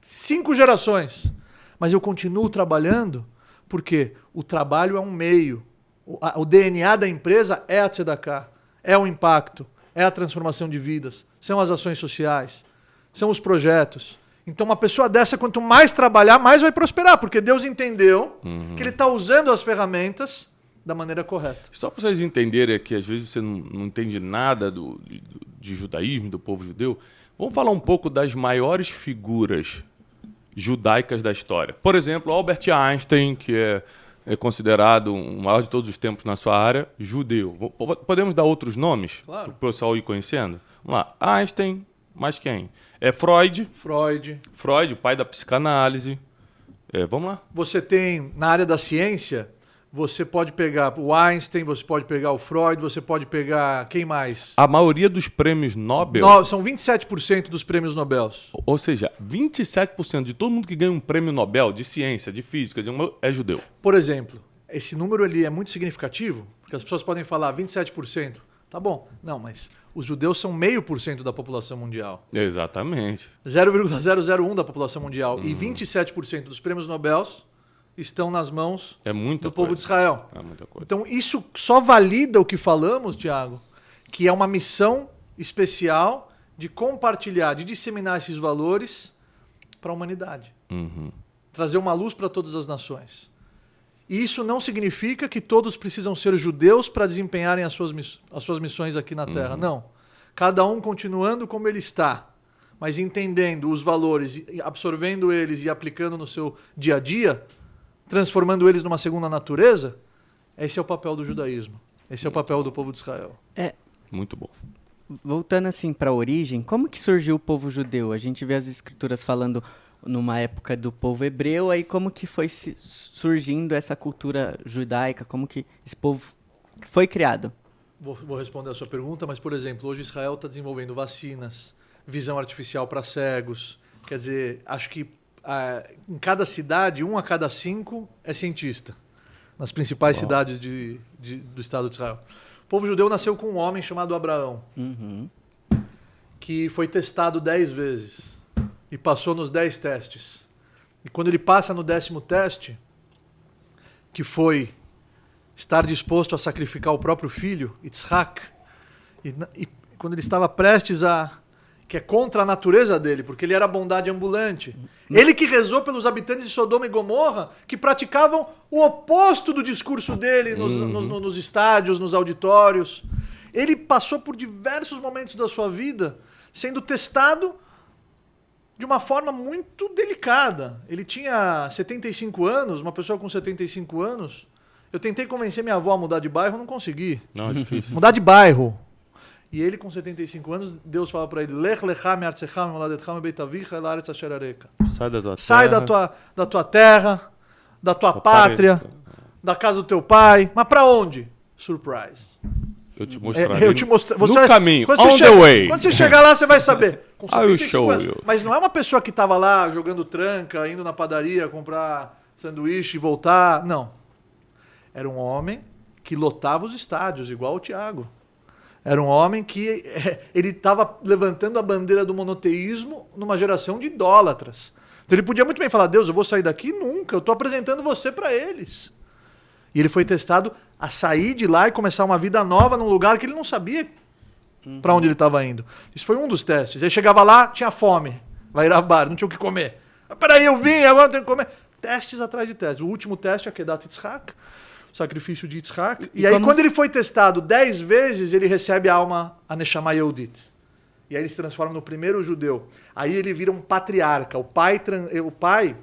cinco gerações. Mas eu continuo trabalhando porque o trabalho é um meio. O, a, o DNA da empresa é a Tzedakah, é o impacto, é a transformação de vidas, são as ações sociais, são os projetos. Então, uma pessoa dessa, quanto mais trabalhar, mais vai prosperar, porque Deus entendeu uhum. que ele está usando as ferramentas da maneira correta. Só para vocês entenderem que às vezes você não, não entende nada do, de, de, judaísmo, do povo judeu, vamos falar um pouco das maiores figuras judaicas da história. Por exemplo, Albert Einstein, que é, é considerado o maior de todos os tempos na sua área, judeu. Podemos dar outros nomes Claro. para o pessoal ir conhecendo? Vamos lá. Einstein, mais quem? É Freud, Freud. Freud, o pai da psicanálise. É, vamos lá. Você tem, na área da ciência, você pode pegar o Einstein, você pode pegar o Freud, você pode pegar. Quem mais? A maioria dos prêmios Nobel, No- são 27% dos prêmios Nobel. ou seja, 27% de todo mundo que ganha um prêmio Nobel de ciência, de física, de uma, é judeu. Por exemplo, esse número ele é muito significativo, porque as pessoas podem falar 27%. Tá bom. Não, mas os judeus são meio por cento da população mundial. Exatamente. 0,001 da população mundial. Uhum. E 27% dos prêmios Nobel estão nas mãos É do povo de. Israel. É muita coisa. Então isso só valida o que falamos, Tiago, que é uma missão especial de compartilhar, de disseminar esses valores para a humanidade. Uhum. Trazer uma luz para todas as nações. E isso não significa que todos precisam ser judeus para desempenharem as suas, as suas missões aqui na Terra. Não. Cada um continuando como ele está, mas entendendo os valores, absorvendo eles e aplicando no seu dia a dia, transformando eles numa segunda natureza, esse é o papel do judaísmo. Esse é o papel do povo de Israel. É, Muito bom. voltando assim para a origem, como que surgiu o povo judeu? A gente vê as escrituras falando numa época do povo hebreu, aí como que foi surgindo essa cultura judaica? Como que esse povo foi criado? Vou, vou responder a sua pergunta, mas, por exemplo, hoje Israel está desenvolvendo vacinas, visão artificial para cegos. Quer dizer, acho que ah, em cada cidade, um a cada cinco é cientista. Nas principais Uau. cidades de, de- do Estado de Israel. O povo judeu nasceu com um homem chamado Abraão, Uhum. que foi testado dez vezes e passou nos dez testes. E quando ele passa no décimo teste, que foi estar disposto a sacrificar o próprio filho, Yitzhak, e, e quando ele estava prestes a. que é contra a natureza dele, porque ele era bondade ambulante. Ele que rezou pelos habitantes de Sodoma e Gomorra, que praticavam o oposto do discurso dele nos, nos- nos- nos estádios, nos auditórios. Ele passou por diversos momentos da sua vida sendo testado de uma forma muito delicada. Ele tinha 75 anos, uma pessoa com 75 anos. Eu tentei convencer minha avó a mudar de bairro, não consegui. Não, é difícil. Mudar de bairro. E ele, com 75 anos, Deus fala para ele: Lech lecha me'artzecha me'moladetcha me'beitavicha el haaretz asher areka. Sai da tua Sai da terra. tua, da tua terra, da tua Ó, pátria, parei. da casa do teu pai. Mas para onde? Surprise. Eu te É, mostrarei. eu te mostrei. No Você, caminho, quando on você chega- way. Quando você chegar lá, você vai saber. Com I will 75 show anos. Mas não é uma pessoa que estava lá jogando tranca, indo na padaria comprar sanduíche e voltar. Não. Era um homem que lotava os estádios, igual o Tiago. Era um homem que eh, ele estava levantando a bandeira do monoteísmo numa geração de idólatras. Então ele podia muito bem falar: Deus, eu vou sair daqui nunca, eu estou apresentando você para eles. E ele foi testado a sair de lá e começar uma vida nova num lugar que ele não sabia para onde ele estava indo. Isso foi um dos testes. Ele chegava lá, tinha fome. Vai ir a bar, não tinha o que comer. Ah, peraí, eu vim, agora eu tenho que comer. Testes atrás de testes. O último teste é Kedat Yitzhak, sacrifício de Yitzhak. E, E aí, como- quando ele foi testado dez vezes, ele recebe a alma, a Neshama Yehudit. E aí ele se transforma no primeiro judeu. Aí ele vira um patriarca. O pai, eh, o pai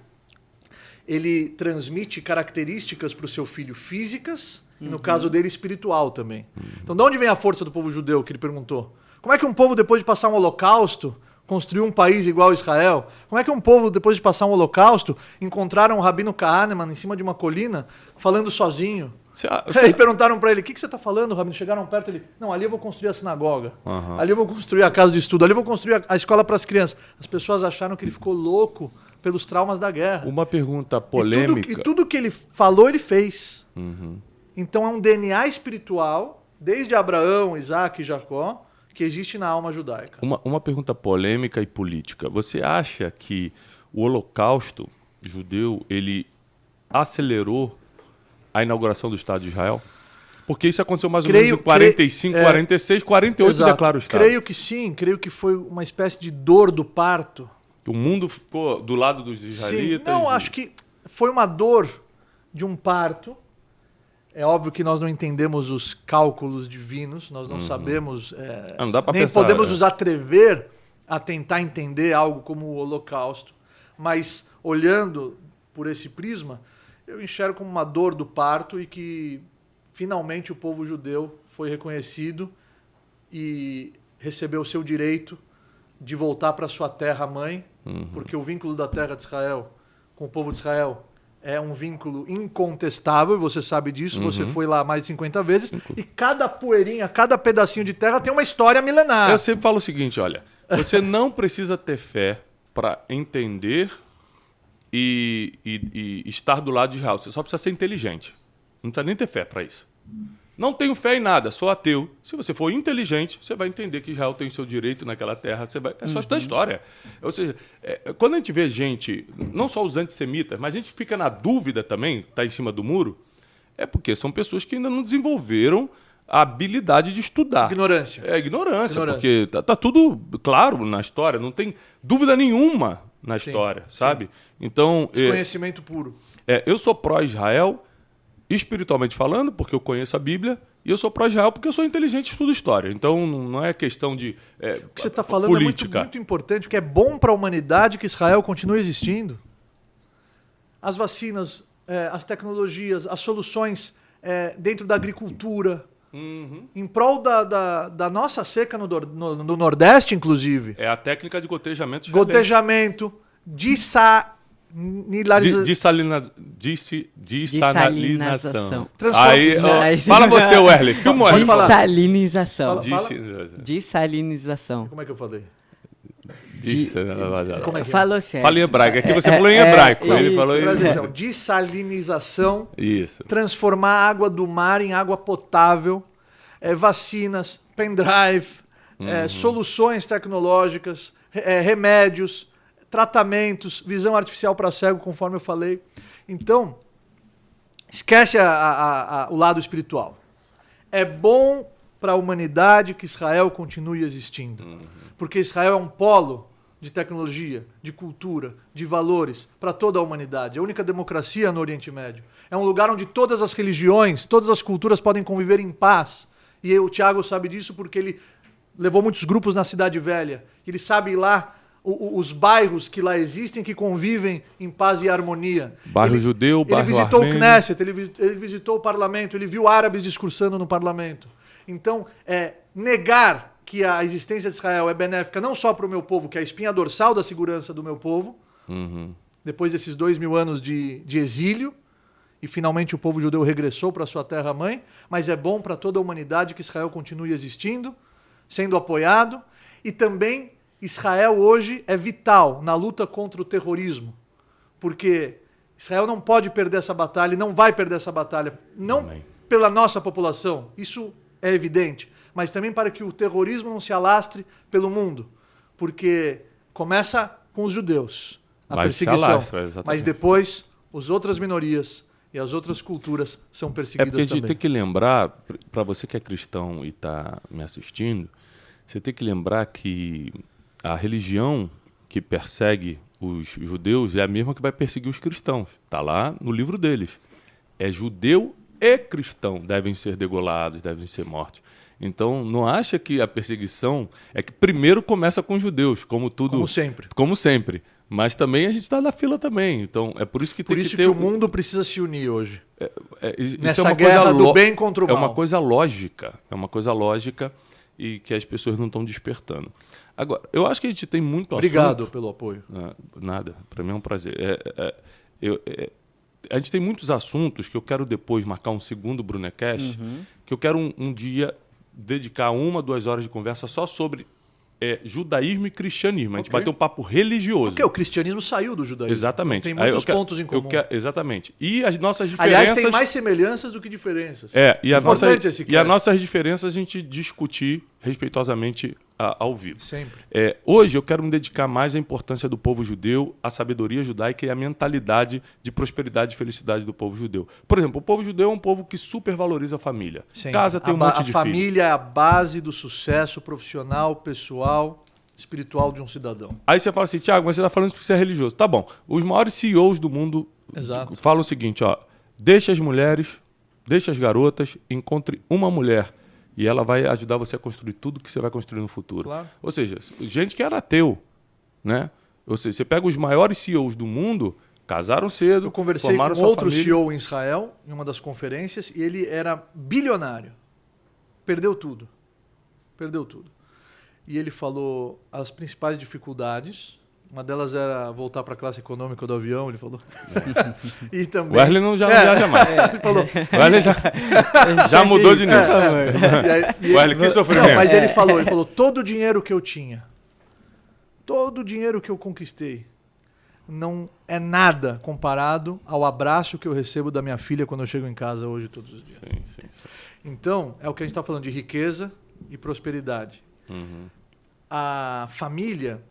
ele transmite características para o seu filho físicas e, no caso dele, espiritual também. Então, de onde vem a força do povo judeu, que ele perguntou? Como é que um povo, depois de passar um holocausto, construiu um país igual a Israel? Como é que um povo, depois de passar um holocausto, encontraram o Rabino Kahneman em cima de uma colina, falando sozinho? Você- ah, Aí perguntaram para ele, o que, que você está falando, Rabino? Chegaram perto, ele, não, ali eu vou construir a sinagoga, Aham. ali eu vou construir a casa de estudo, ali eu vou construir a, a escola para as crianças. As pessoas acharam que ele ficou louco pelos traumas da guerra. Uma pergunta E tudo, polêmica. e tudo que ele falou, ele fez. Uhum. Então é um DNA espiritual, desde Abraão, Isaac e Jacó, que existe na alma judaica. Uma, uma pergunta polêmica e política. Você acha que o Holocausto judeu ele acelerou a inauguração do Estado de Israel? Porque isso aconteceu mais ou Creio- menos em 45, cre- é. 46, 48 Exato. declara o Estado. Creio que sim, creio que foi uma espécie de dor do parto. O mundo ficou do lado dos Sim, israelitas. não, e- acho que foi uma dor de um parto. É óbvio que nós não entendemos os cálculos divinos, nós não sabemos, é, Ah, não dá pra nem pensar, podemos é. nos atrever a tentar entender algo como o Holocausto. Mas olhando por esse prisma, eu enxergo como uma dor do parto e que finalmente o povo judeu foi reconhecido e recebeu o seu direito de voltar para sua terra mãe, uhum. porque o vínculo da terra de Israel com o povo de Israel é um vínculo incontestável, você sabe disso, uhum. você foi lá mais de 50 vezes, e cada poeirinha, cada pedacinho de terra tem uma história milenar. Eu sempre falo o seguinte, olha, você não precisa ter fé para entender e, e, e, estar do lado de Israel, você só precisa ser inteligente. Não precisa nem ter fé para isso. Não tenho fé em nada, sou ateu. Se você for inteligente, você vai entender que Israel tem o seu direito naquela terra. Você vai... É só uhum. estudar história. Ou seja, é, quando a gente vê gente, não só os antissemitas, mas a gente fica na dúvida também, está em cima do muro, é porque são pessoas que ainda não desenvolveram a habilidade de estudar. Ignorância. É ignorância, ignorância. porque tá, tá, tudo claro na história, não tem dúvida nenhuma na sim, história, sabe? Sim. Então. É, Desconhecimento é, puro. É, eu sou pró-Israel, espiritualmente falando, porque eu conheço a Bíblia, e eu sou pró-Israel porque eu sou inteligente e estudo história. Então não é questão de. É, o que você está falando política. é muito, muito importante, porque é bom para a humanidade que Israel continue existindo. As vacinas, é, as tecnologias, as soluções é, dentro da agricultura. Uhum. Em prol da, da, da, nossa seca no, no, no, Nordeste, inclusive. É a técnica de gotejamento. Gotejamento, dessa Nilariza... Dessalinização. Dessalinização. Aí, ó, fala você, Werley. Filma o Dessalinização. Dessalinização. Como é que eu falei? De... Como é que é? Falou certo. Fala em hebraico. Aqui você é, falou em é, hebraico. É, Ele isso, falou em... Dessalinização. Isso. Transformar a água do mar em água potável. É, vacinas, pendrive, é, uhum. soluções tecnológicas, remédios tratamentos, visão artificial para cego, conforme eu falei. Então, esquece a, a, a, o lado espiritual. É bom para a humanidade que Israel continue existindo. Uhum. Porque Israel é um polo de tecnologia, de cultura, de valores para toda a humanidade. É a única democracia no Oriente Médio. É um lugar onde todas as religiões, todas as culturas podem conviver em paz. E o Tiago sabe disso porque ele levou muitos grupos na Cidade Velha. Ele sabe ir lá os bairros que lá existem que convivem em paz e harmonia. Bairro ele, judeu, bairro Ele visitou armênio. o Knesset, ele, ele, visitou o parlamento, ele viu árabes discursando no parlamento. Então, é, negar que a existência de Israel é benéfica não só para o meu povo, que é a espinha dorsal da segurança do meu povo, uhum. depois desses dois mil anos de, de exílio, e finalmente o povo judeu regressou para sua terra-mãe, mas é bom para toda a humanidade que Israel continue existindo, sendo apoiado, e também Israel hoje é vital na luta contra o terrorismo, porque Israel não pode perder essa batalha e não vai perder essa batalha, não Amém. pela nossa população, isso é evidente, mas também para que o terrorismo não se alastre pelo mundo, porque começa com os judeus a mas perseguição, alastra, mas depois as outras minorias e as outras culturas são perseguidas também. É porque a gente também. tem que lembrar, para você que é cristão e está me assistindo, você tem que lembrar que a religião que persegue os judeus é a mesma que vai perseguir os cristãos. Está lá no livro deles. É judeu e cristão devem ser degolados, devem ser mortos. Então, não acha que a perseguição é que primeiro começa com os judeus, como tudo. Como sempre. Como sempre. Mas também a gente está na fila também. Então, é por isso que por tem isso que ter. que o mundo precisa se unir hoje. É, é, Nessa é uma guerra coisa do bem contra o mal. É uma coisa lógica. É uma coisa lógica e que as pessoas não estão despertando. Agora, eu acho que a gente tem muito Obrigado assunto... pelo apoio. Ah, nada, para mim é um prazer. É, é, eu, é, a gente tem muitos assuntos que eu quero depois marcar um segundo Brunecast, uhum. que eu quero um, um, dia dedicar uma, duas horas de conversa só sobre é, judaísmo e cristianismo. A gente okay. vai ter um papo religioso. Porque o cristianismo saiu do judaísmo. Exatamente. Então, tem muitos quero, pontos em comum. Quero, exatamente. E as nossas diferenças. Aliás, tem mais semelhanças do que diferenças. É, e, a nossa, e as nossas diferenças a gente discutir respeitosamente a, ao vivo. Sempre. É, hoje eu quero me dedicar mais à importância do povo judeu, à sabedoria judaica e à mentalidade de prosperidade e felicidade do povo judeu. Por exemplo, o povo judeu é um povo que supervaloriza a família. Sempre. Casa tem a um monte de A família filho. é a base do sucesso profissional, pessoal, espiritual de um cidadão. Aí você fala assim, Tiago, mas você está falando isso porque você é religioso. Tá bom. Os maiores CEOs do mundo Exato. falam o seguinte, ó, deixa as mulheres, deixa as garotas, encontre uma mulher e ela vai ajudar você a construir tudo que você vai construir no futuro. Claro. Ou seja, gente que era ateu, né? Ou seja, você pega os maiores CEOs do mundo, casaram cedo, Eu conversei formaram com sua outro família. CEO em Israel, em uma das conferências, e ele era bilionário. Perdeu tudo. Perdeu tudo. E ele falou as principais dificuldades. Uma delas era voltar para a classe econômica do avião, ele falou. e também. O Wesley não já não É. viaja mais. Ele falou. O Wesley já, já mudou de nível. E aí- e O ele- Wesley, que sofrimento. Não, mas ele falou, ele falou, todo o dinheiro que eu tinha, todo o dinheiro que eu conquistei, não é nada comparado ao abraço que eu recebo da minha filha quando eu chego em casa hoje todos os dias. Sim, sim, sim. Então, é o que a gente está falando de riqueza e prosperidade. Uhum. A família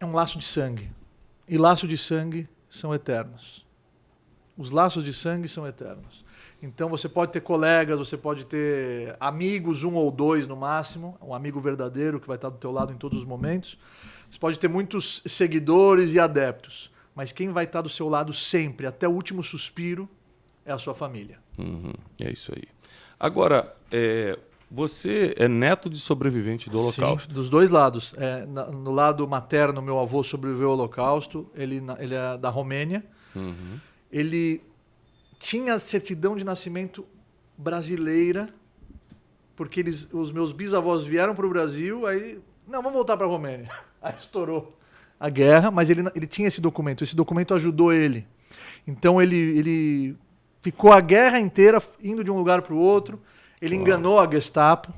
é um laço de sangue. E laços de sangue são eternos. Os laços de sangue são eternos. Então você pode ter colegas, você pode ter amigos, um ou dois no máximo, um amigo verdadeiro que vai estar do teu lado em todos os momentos. Você pode ter muitos seguidores e adeptos, mas quem vai estar do seu lado sempre, até o último suspiro, é a sua família. Uhum, É isso aí. Agora, é, você é neto de sobrevivente do Holocausto. Sim, dos dois lados. É, na- no lado materno, meu avô sobreviveu ao Holocausto. Ele, na- ele é da Romênia. Uhum. Ele tinha certidão de nascimento brasileira, porque eles, os meus bisavós vieram para o Brasil, aí. Não, vamos voltar para a Romênia. Aí estourou a guerra, mas ele, ele tinha esse documento. Esse documento ajudou ele. Então ele, ele ficou a guerra inteira indo de um lugar para o outro. Ele enganou a Gestapo.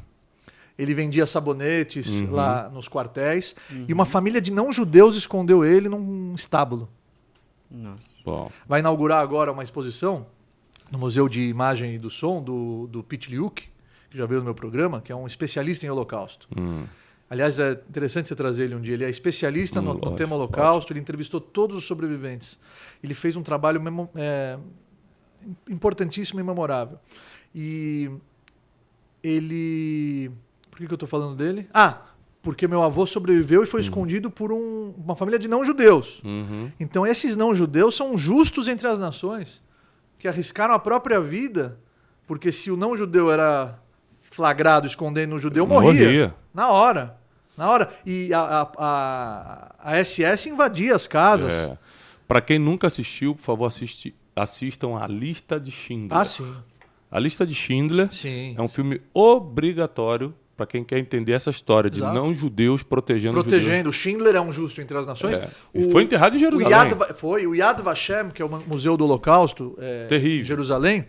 Ele vendia sabonetes Uhum. lá nos quartéis. E uma família de não-judeus escondeu ele num estábulo. Nossa. Bom, Vai inaugurar agora uma exposição no Museu de Imagem e do Som do, do Pete Liuk, que já veio no meu programa, que é um especialista em Holocausto. hum, Aliás, é interessante você trazer ele um dia. Ele é especialista no, Hum, no tema Holocausto, ele entrevistou todos os sobreviventes. Ele fez um trabalho memo- é, importantíssimo e memorável. E ele. Por que, que eu estou falando dele? Ah, porque meu avô sobreviveu e foi escondido por um- uma família de não-judeus. uhum, Então esses não-judeus são justos entre as nações, que arriscaram a própria vida, porque se o não-judeu era flagrado escondendo o judeu, morria. Morria. Na hora. Na hora. E a, a, a, a SS invadia as casas. É. Para quem nunca assistiu, por favor, assiste, assistam a Lista de Schindler. Ah, sim. A Lista de Schindler Sim. é um filme obrigatório para quem quer entender essa história de Exato. não-judeus protegendo, os judeus. Protegendo. Schindler é um justo entre as nações. É. E foi enterrado em O Jerusalém. Yad, Va- foi. O Yad Vashem, que é o Museu do Holocausto é, em Jerusalém,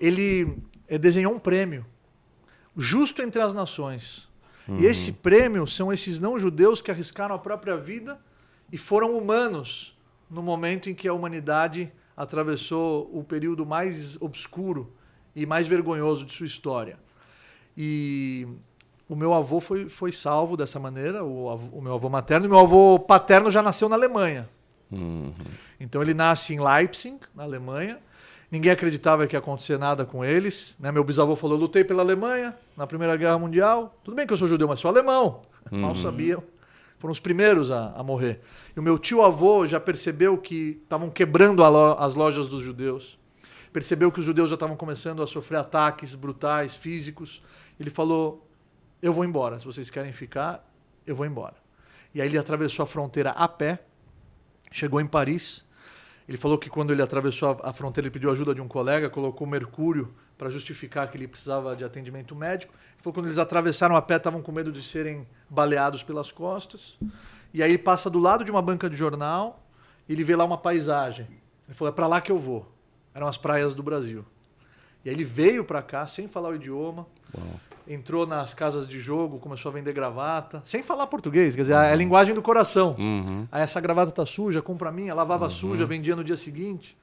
ele eh, desenhou um prêmio. Justo entre as nações. Uhum. E esse prêmio são esses não-judeus que arriscaram a própria vida e foram humanos no momento em que a humanidade atravessou o período mais obscuro e mais vergonhoso de sua história. E o meu avô foi, foi salvo dessa maneira, o, avô- o meu avô materno, e meu avô paterno já nasceu na Alemanha. Uhum. Então ele nasce em Leipzig, na Alemanha. Ninguém acreditava que ia acontecer nada com eles. Né? Meu bisavô falou: lutei pela Alemanha na Primeira Guerra Mundial. Tudo bem que eu sou judeu, mas sou alemão. Mal sabiam. Foram os primeiros a, a morrer. E o meu tio-avô já percebeu que estavam quebrando lo- as lojas dos judeus. Percebeu que os judeus já estavam começando a sofrer ataques brutais, físicos. Ele falou: Eu vou embora. Se vocês querem ficar, eu vou embora. E aí ele atravessou a fronteira a pé, chegou em Paris. Ele falou que quando ele atravessou a fronteira, ele pediu ajuda de um colega, colocou mercúrio para justificar que ele precisava de atendimento médico. Ele falou quando eles atravessaram a pé, estavam com medo de serem baleados pelas costas. E aí ele passa do lado de uma banca de jornal ele vê lá uma paisagem. Ele falou: é para lá que eu vou. Eram as praias do Brasil. E aí ele veio para cá sem falar o idioma, Uau. entrou nas casas de jogo, começou a vender gravata, sem falar português, quer dizer, é a linguagem do coração. Uhum. Aí essa gravata tá suja, compra minha, lavava suja, vendia no dia seguinte.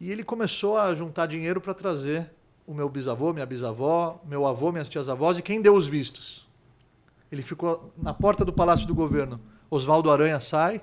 E ele começou a juntar dinheiro para trazer o meu bisavô, minha bisavó, meu avô, minhas tias-avós e quem deu os vistos. Ele ficou na porta do Palácio do Governo. Oswaldo Aranha sai,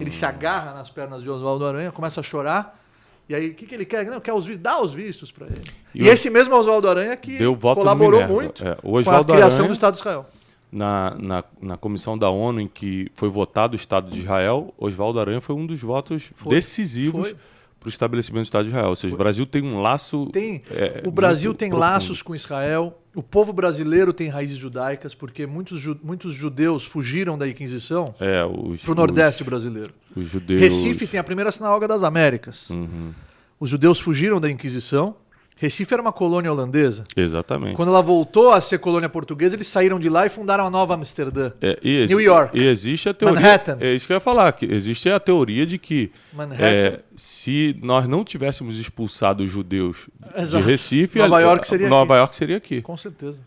ele se agarra nas pernas de Oswaldo Aranha, começa a chorar. E aí, o que, que ele quer? Não, quer os dá os vistos para ele. E E, o- esse mesmo Oswaldo Aranha que colaborou muito É, o com a criação Aranha- do Estado de Israel. Na, na, na comissão da ONU em que foi votado o Estado de Israel, Oswaldo Aranha foi um dos votos Foi. decisivos Foi. para o estabelecimento do Estado de Israel. Ou seja, o Brasil tem um laço. Tem, é, o Brasil tem profundo. laços com Israel o povo brasileiro tem raízes judaicas porque muitos, ju- muitos judeus fugiram da Inquisição É, para o Nordeste os, brasileiro. os judeus. Recife tem a primeira sinagoga das Américas. Uhum, Os judeus fugiram da Inquisição. Recife era uma colônia holandesa. exatamente. Quando ela voltou a ser colônia portuguesa, eles saíram de lá e fundaram a Nova Amsterdã. É, e New York. E existe a teoria. Manhattan. É isso que eu ia falar. Que existe a teoria de que é, se nós não tivéssemos expulsado os judeus Exato. de Recife, Nova ali- York seria Nova aqui. York seria aqui. Com certeza.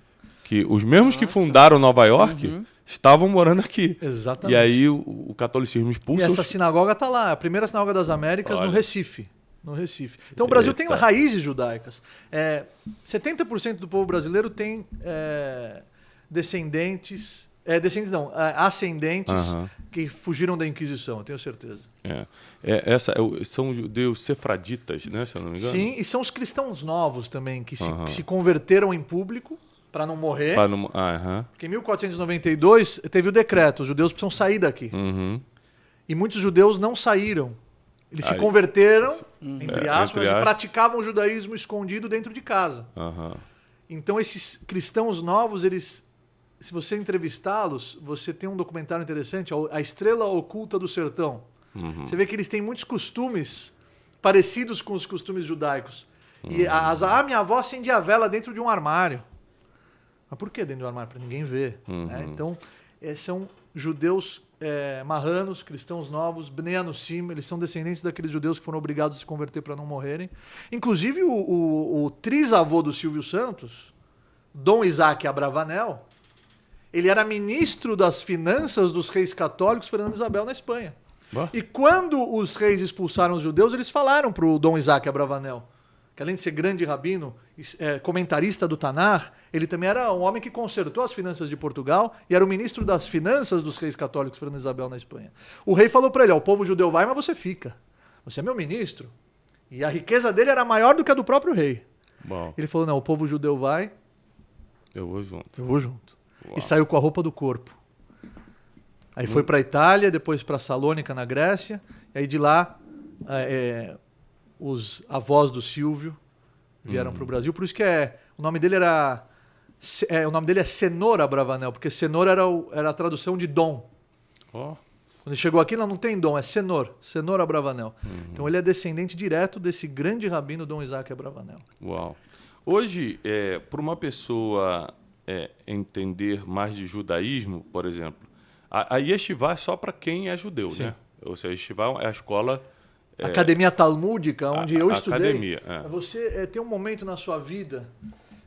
Que os mesmos que fundaram Nova York estavam morando aqui. Exatamente. E aí o, o catolicismo E expulsa essa os... sinagoga está lá, a primeira sinagoga das Américas Olha. no Recife. No Recife. Então o Brasil tem Eita. raízes judaicas. É, 70% do povo brasileiro tem é, descendentes. É, descendentes não, é, ascendentes que fugiram da Inquisição, eu tenho certeza. É. É, essa, é são judeus sefraditas, né? Se eu não me engano. Sim, e são os cristãos novos também, que se, que se converteram em público para não morrer. Pra não- ah, aham. Porque em 1492 teve o decreto, os judeus precisam sair daqui. Uhum. E muitos judeus não saíram. Eles se Aí- converteram, entre É, aspas, entre e aspas. praticavam o judaísmo escondido dentro de casa. Aham. Então esses cristãos novos, eles, se você entrevistá-los, você tem um documentário interessante, a Estrela Oculta do Sertão. Uhum. Você vê que eles têm muitos costumes parecidos com os costumes judaicos. E as, ah, minha avó acendia a vela dentro de um armário. Mas por que dentro de um armário? Para ninguém ver. Uhum. né? Então, eh, são judeus eh, marranos, cristãos novos, Bnei Anusim, eles são descendentes daqueles judeus que foram obrigados a se converter para não morrerem. Inclusive, o, o, o trisavô do Silvio Santos, Dom Isaac Abravanel, ele era ministro das finanças dos reis católicos Fernando Isabel na Espanha. E quando os reis expulsaram os judeus, eles falaram para o Dom Isaac Abravanel, que além de ser grande rabino, é, comentarista do Tanar, ele também era um homem que consertou as finanças de Portugal e era o ministro das finanças dos reis católicos Fernando e Isabel na Espanha. O rei falou para ele: ó, o povo judeu vai, mas você fica. Você é meu ministro. E a riqueza dele era maior do que a do próprio rei. Bom, Ele falou: não, o povo judeu vai, eu vou junto. eu vou junto. Uau. E saiu com a roupa do corpo. Aí foi para Itália, depois para Salônica, na Grécia. E aí de lá, é, é, os avós do Silvio vieram para o Brasil. Por isso que é, o nome dele era. É, o nome dele é Cenoura Bravanel, porque Cenoura era, o- era a tradução de dom. Ó, Quando ele chegou aqui, não, não tem dom, é Cenor, Cenoura Bravanel. Então ele é descendente direto desse grande rabino Dom Isaac Abravanel. Uau. Hoje, é, para uma pessoa é, entender mais de judaísmo, por exemplo, a, a Yeshiva é só para quem é judeu, Sim. né? Ou seja, a Yeshiva é a escola... é, Academia Talmúdica, onde a- eu estudei. academia, é. Você é, tem um momento na sua vida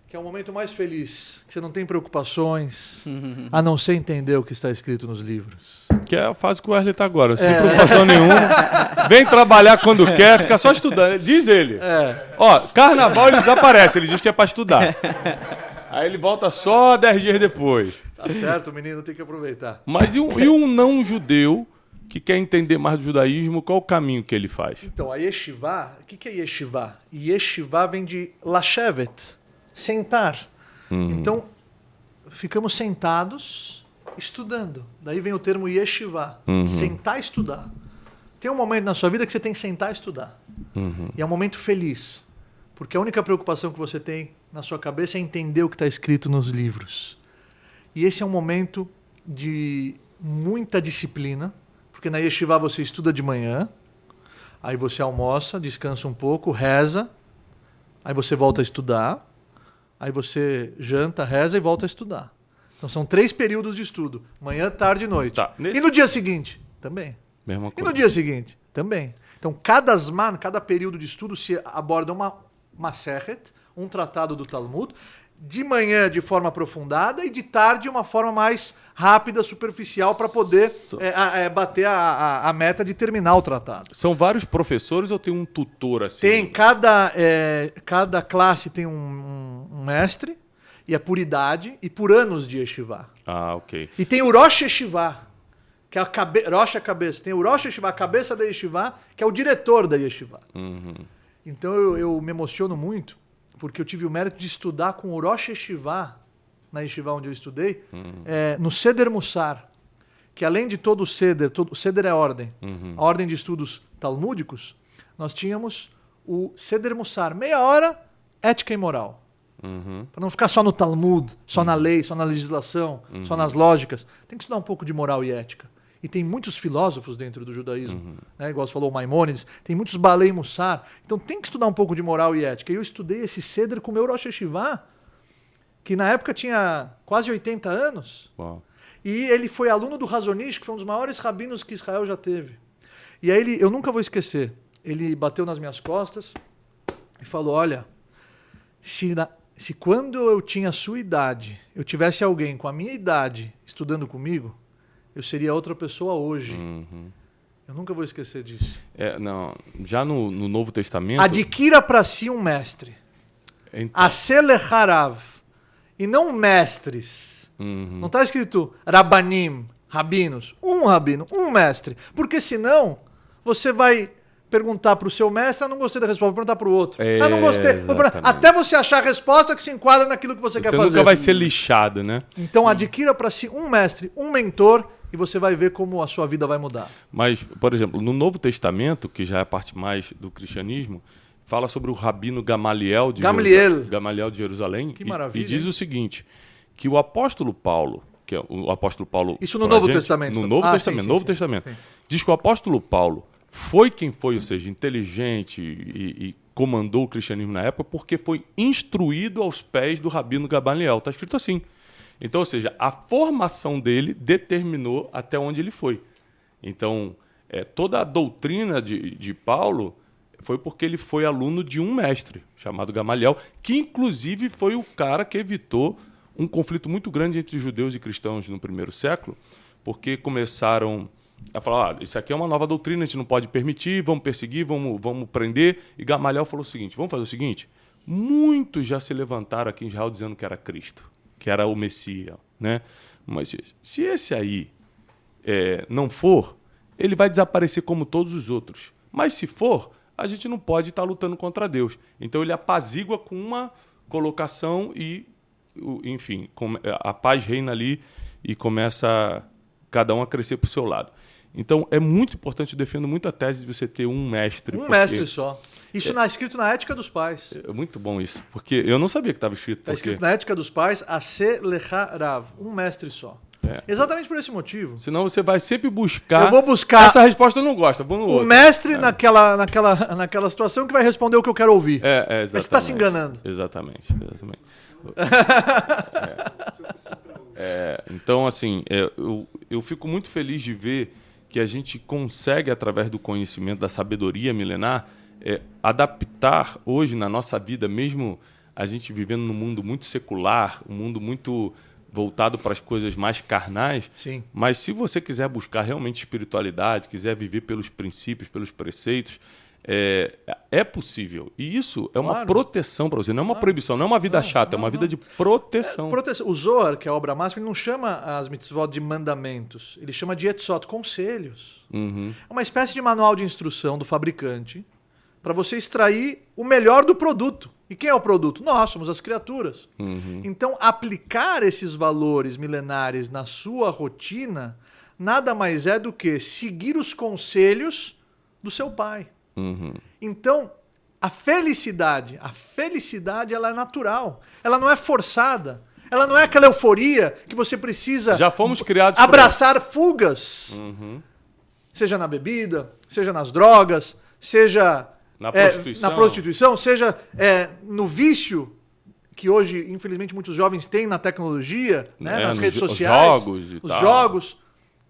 que é o momento mais feliz, que você não tem preocupações, a não ser entender o que está escrito nos livros. Que é a fase que o Wesley está agora, sem É. preocupação nenhuma. Vem trabalhar quando quer, fica só estudando. Diz ele. É, Ó, carnaval ele desaparece, ele diz que é para estudar. Aí ele volta só 10 dias depois. tá certo, o menino tem que aproveitar. Mas e um, e um não judeu que quer entender mais do judaísmo, qual o caminho que ele faz? Então, a yeshiva, o que, que é yeshiva? Yeshiva vem de lashevet, sentar. Então, ficamos sentados estudando. Daí vem o termo yeshiva, sentar e estudar. Tem um momento na sua vida que você tem que sentar e estudar. E é um momento feliz. Porque a única preocupação que você tem na sua cabeça é entender o que está escrito nos livros. E esse é um momento de muita disciplina, porque na yeshiva você estuda de manhã, aí você almoça, descansa um pouco, reza, aí você volta a estudar, aí você janta, reza e volta a estudar. Então são três períodos de estudo: manhã, tarde e noite. Tá, nesse- E no dia seguinte? Também. Mesma E coisa. no dia seguinte? Também. Então, cada Zman, cada período de estudo, se aborda uma, uma Sechet, um tratado do Talmud, de manhã de forma aprofundada e de tarde de uma forma mais rápida, superficial, para poder é, é, bater a, a- a meta de terminar o tratado. São vários professores ou tem um tutor assim? Tem, cada, é, cada classe tem um, um- um mestre, e é por idade e por anos de Yeshiva. Ah, ok. E tem o Rosh Yeshiva, que é a cabe... A cabeça. Tem o Rosh Yeshiva, a cabeça da Yeshiva, que é o diretor da Yeshiva. Uhum. Então eu, eu me emociono muito, porque eu tive o mérito de estudar com o Rosh Yeshiva, na Yeshiva onde eu estudei, é, no Seder Mussar, que além de todo o Seder, todo, o Seder é ordem, a ordem de estudos talmúdicos, nós tínhamos o Seder Mussar, meia hora, ética e moral. Uhum. Para não ficar só no Talmud, só na lei, só na legislação, só nas lógicas. Tem que estudar um pouco de moral e ética. E tem muitos filósofos dentro do judaísmo, né? igual você falou, Maimônides, tem muitos Balei Mussar. Então tem que estudar um pouco de moral e ética. E eu estudei esse Ceder com o meu Rosh Hashivá, que na época tinha quase 80 anos. Uau. E ele foi aluno do Razonish, que foi um dos maiores rabinos que Israel já teve. E aí ele, eu nunca vou esquecer, ele bateu nas minhas costas e falou: Olha, se, na- se quando eu tinha a sua idade, eu tivesse alguém com a minha idade estudando comigo, eu seria outra pessoa hoje. Uhum. Eu nunca vou esquecer disso. É, não, já no, no Novo Testamento. Adquira para si um mestre. Então. E não mestres. uhum. Não está escrito rabanim, rabinos. Um rabino, um mestre. Porque senão você vai perguntar para o seu mestre, ah, não gostei da resposta, vou perguntar para o outro. É, ah, não gostei. Exatamente. Até você achar a resposta que se enquadra naquilo que você, Você quer fazer. nunca vai ser lixado, né? Então adquira para si um mestre, um mentor, e você vai ver como a sua vida vai mudar. Mas, por exemplo, no Novo Testamento, que já é a parte mais do cristianismo, fala sobre o rabino Gamaliel de, Gamaliel. Jerusa- Gamaliel de Jerusalém. Que e- maravilha, E, diz hein? o seguinte, que o apóstolo Paulo, que é o apóstolo Paulo... Isso no Novo Testamento, No tá? Novo Ah, Testamento, sim, sim, Novo sim. Testamento. Diz que o apóstolo Paulo foi quem foi, ou seja, inteligente e, e comandou o cristianismo na época, porque foi instruído aos pés do rabino Gamaliel. Está escrito assim. Então, ou seja, a formação dele determinou até onde ele foi. Então, é, toda a doutrina de, de Paulo foi porque ele foi aluno de um mestre chamado Gamaliel, que inclusive foi o cara que evitou um conflito muito grande entre judeus e cristãos no primeiro século, porque começaram a falar: ah, isso aqui é uma nova doutrina, a gente não pode permitir, vamos perseguir, vamos, vamos prender. E Gamaliel falou o seguinte: vamos fazer o seguinte. Muitos já se levantaram aqui em Israel dizendo que era Cristo, que era o Messias, né? Mas se esse aí é, não for, ele vai desaparecer como todos os outros. Mas se for, a gente não pode estar lutando contra Deus. Então ele apazigua com uma colocação e, enfim, come- a paz reina ali e começa cada um a crescer para o seu lado. Então é muito importante, eu defendo muito a tese de você ter um mestre. Um porque- mestre só. Isso na, escrito na ética dos pais. É muito bom isso, porque eu não sabia que estava escrito. Está Porque... escrito na ética dos pais, Ase Lecharav. Um mestre só. É. Exatamente por esse motivo. Senão você vai sempre buscar. Eu vou buscar Essa resposta eu não gosto, vou no o outro. mestre naquela, naquela, naquela situação que vai responder o que eu quero ouvir. É, é, Mas você tá se exatamente. enganando. Exatamente, exatamente. É, então, assim, é, eu, eu fico muito feliz de ver que a gente consegue, através do conhecimento, da sabedoria milenar, é, adaptar hoje na nossa vida, mesmo a gente vivendo num mundo muito secular, um mundo muito voltado para as coisas mais carnais, Sim. mas se você quiser buscar realmente espiritualidade, quiser viver pelos princípios, pelos preceitos, é, é possível. E isso é uma Claro. proteção para você, não é uma proibição, não é uma vida chata, é uma vida de proteção. Proteção. O Zohar, que é a obra máxima, ele não chama as mitzvot de mandamentos. Ele chama de etzot, conselhos. Uhum. É uma espécie de manual de instrução do fabricante para você extrair o melhor do produto. E quem é o produto? Nós, somos as criaturas. Uhum. Então, aplicar esses valores milenares na sua rotina nada mais é do que seguir os conselhos do seu pai. Uhum. Então, a felicidade, a felicidade ela é natural. Ela não é forçada. Ela não é aquela euforia que você precisa Já fomos criados abraçar fugas. Uhum. Seja na bebida, seja nas drogas, seja Na é, prostituição. na prostituição, seja é, no vício que hoje, infelizmente, muitos jovens têm na tecnologia, né, É, nas redes sociais, jogos e os tal. jogos.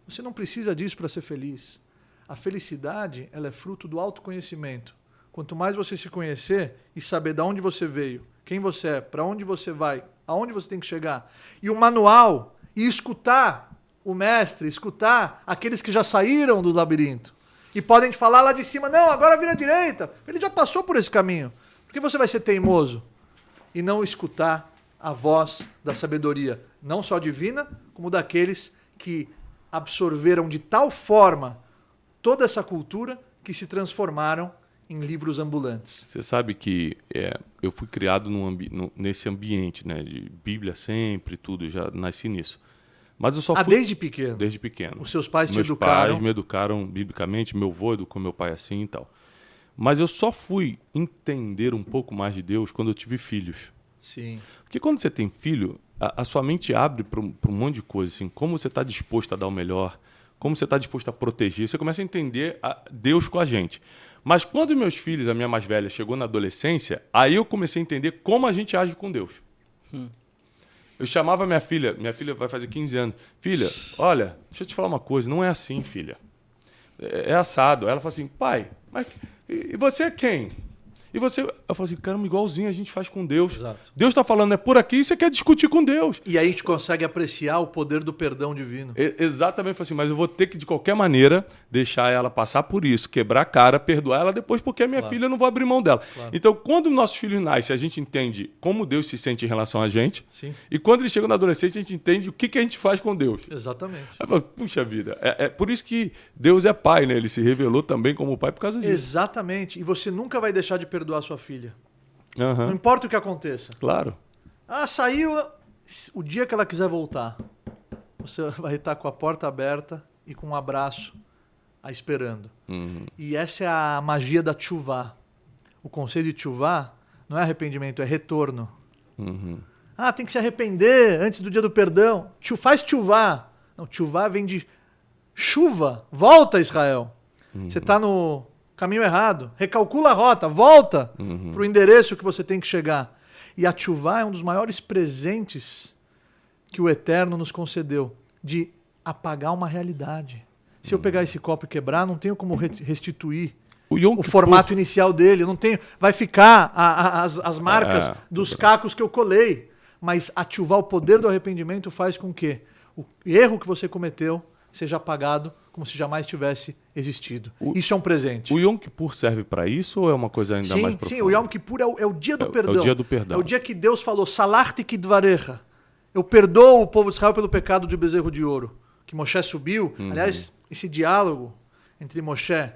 Você não precisa disso para ser feliz. A felicidade ela é fruto do autoconhecimento. Quanto mais você se conhecer e saber de onde você veio, quem você é, para onde você vai, aonde você tem que chegar, e o manual, e escutar o mestre, escutar aqueles que já saíram do labirinto e podem te falar lá de cima, não, agora vira direita. Ele já passou por esse caminho. Por que você vai ser teimoso e não escutar a voz da sabedoria, não só divina, como daqueles que absorveram de tal forma toda essa cultura que se transformaram em livros ambulantes. Você sabe que é, eu fui criado ambi- no- nesse ambiente, né? De Bíblia sempre, tudo, já nasci nisso. Mas eu só Ah, fui desde pequeno. desde pequeno. Os seus pais te Meus educaram. pais me educaram biblicamente, meu avô educou meu pai assim e tal. Mas eu só fui entender um pouco mais de Deus quando eu tive filhos. Sim. Porque quando você tem filho, a, a sua mente abre para um, pra um monte de coisa, assim, como você está disposto a dar o melhor, como você está disposto a proteger, você começa a entender a Deus com a gente. Mas quando meus filhos, a minha mais velha, chegou na adolescência, aí eu comecei a entender como a gente age com Deus. Eu chamava minha filha, minha filha vai fazer 15 anos. Filha, olha, deixa eu te falar uma coisa, não é assim, filha. É, é assado. Ela falou assim, pai, mas e você é quem? E você. Eu falei assim, caramba, igualzinho a gente faz com Deus. Exato. Deus está falando, é por aqui e você quer discutir com Deus. E aí a gente consegue apreciar o poder do perdão divino. E- exatamente, eu falei assim, mas eu vou ter que, de qualquer maneira, deixar ela passar por isso, quebrar a cara, perdoar ela depois, porque a minha filha eu não vou abrir mão dela. Então, quando nossos filhos nascem, a gente entende como Deus se sente em relação a gente. Sim. E quando eles chegam na adolescência, a gente entende o que, que a gente faz com Deus. Exatamente. Falo, puxa vida, é, é por isso que Deus é pai, né? Ele se revelou também como pai por causa disso. Exatamente. E você nunca vai deixar de perdoar sua filha. Não Aham, importa o que aconteça. Claro. Ah, saiu. O dia que ela quiser voltar, você vai estar com a porta aberta e com um abraço a esperando. Uhum. E essa é a magia da chuvá. O conceito de chuvá não é arrependimento, é retorno. Uhum. Ah, tem que se arrepender antes do dia do perdão. Faz chuvá. Não, chuvá vem de chuva. Volta, Israel. Você está no caminho errado. Recalcula a rota. Volta para o endereço que você tem que chegar. E a chuvá é um dos maiores presentes que o Eterno nos concedeu de apagar uma realidade. Se eu pegar esse copo e quebrar, não tenho como re- restituir O, o formato inicial dele. Não tenho. Vai ficar a- a- as, as marcas É. dos cacos que eu colei. Mas ativar o poder do arrependimento faz com que o erro que você cometeu seja apagado como se jamais tivesse existido. O- Isso é um presente. O Yom Kippur serve para isso ou é uma coisa ainda mais Sim, profunda? sim, o Yom Kippur é o, é o dia do É o- é o perdão. dia do perdão. É o dia que Deus falou, Salarti kidvarecha. Eu perdoo o povo de Israel pelo pecado de bezerro de ouro. Que Moshe subiu. Uhum. Aliás, esse diálogo entre Moshe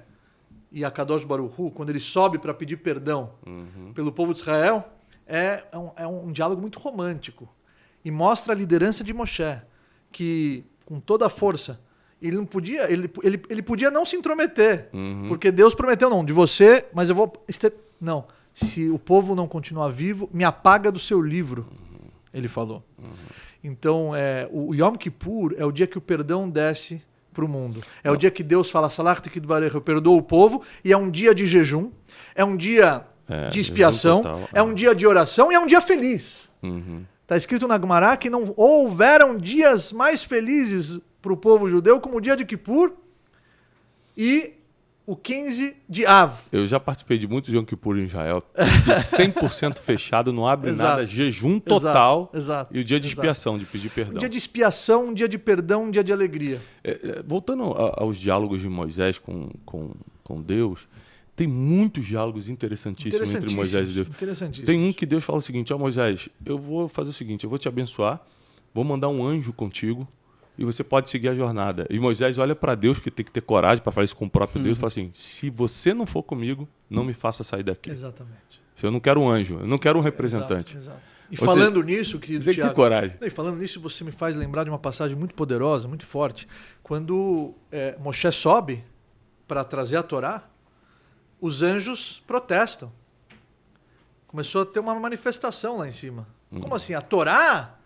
e Akadosh Baruch Hu, quando ele sobe para pedir perdão Uhum. pelo povo de Israel, é um, é um diálogo muito romântico. E mostra a liderança de Moshe, que com toda a força, ele não podia, ele, ele, ele podia não se intrometer, Uhum. porque Deus prometeu não, de você, mas eu vou não, se o povo não continuar vivo, me apaga do seu livro, ele falou. Então, é, o Yom Kippur é o dia que o perdão desce para o mundo. É o dia que Deus fala, Salachti Kidvarecha, eu perdoo o povo, e é um dia de jejum, é um dia É, de expiação, total, é é. um dia de oração e é um dia feliz. Uhum. Está escrito na Gemara que não houveram dias mais felizes para o povo judeu como o dia de Kippur e o 15 de Av. Eu já participei de muitos Yom Kippur em Israel. tudo 100% fechado, não abre Exato. nada, jejum total. Exato, exato, e o dia de expiação, de pedir perdão. Um dia de expiação, um dia de perdão, um dia de alegria. É, é, voltando aos diálogos de Moisés com, com, com Deus, tem muitos diálogos interessantíssimos entre Moisés e Deus. Interessantíssimo. Tem um que Deus fala o seguinte: Ó Moisés, eu vou fazer o seguinte, eu vou te abençoar, vou mandar um anjo contigo e você pode seguir a jornada. E Moisés olha para Deus, que tem que ter coragem para falar isso com o próprio Deus, e fala assim: se você não for comigo, não me faça sair daqui. Exatamente. Eu não quero um anjo, eu não quero um representante. Exato, exato. E Você- falando nisso, querido Tem que ter coragem. E falando nisso, você me faz lembrar de uma passagem muito poderosa, muito forte. Quando é, Moshe sobe para trazer a Torá, os anjos protestam. Começou a ter uma manifestação lá em cima. Como assim? A Torá?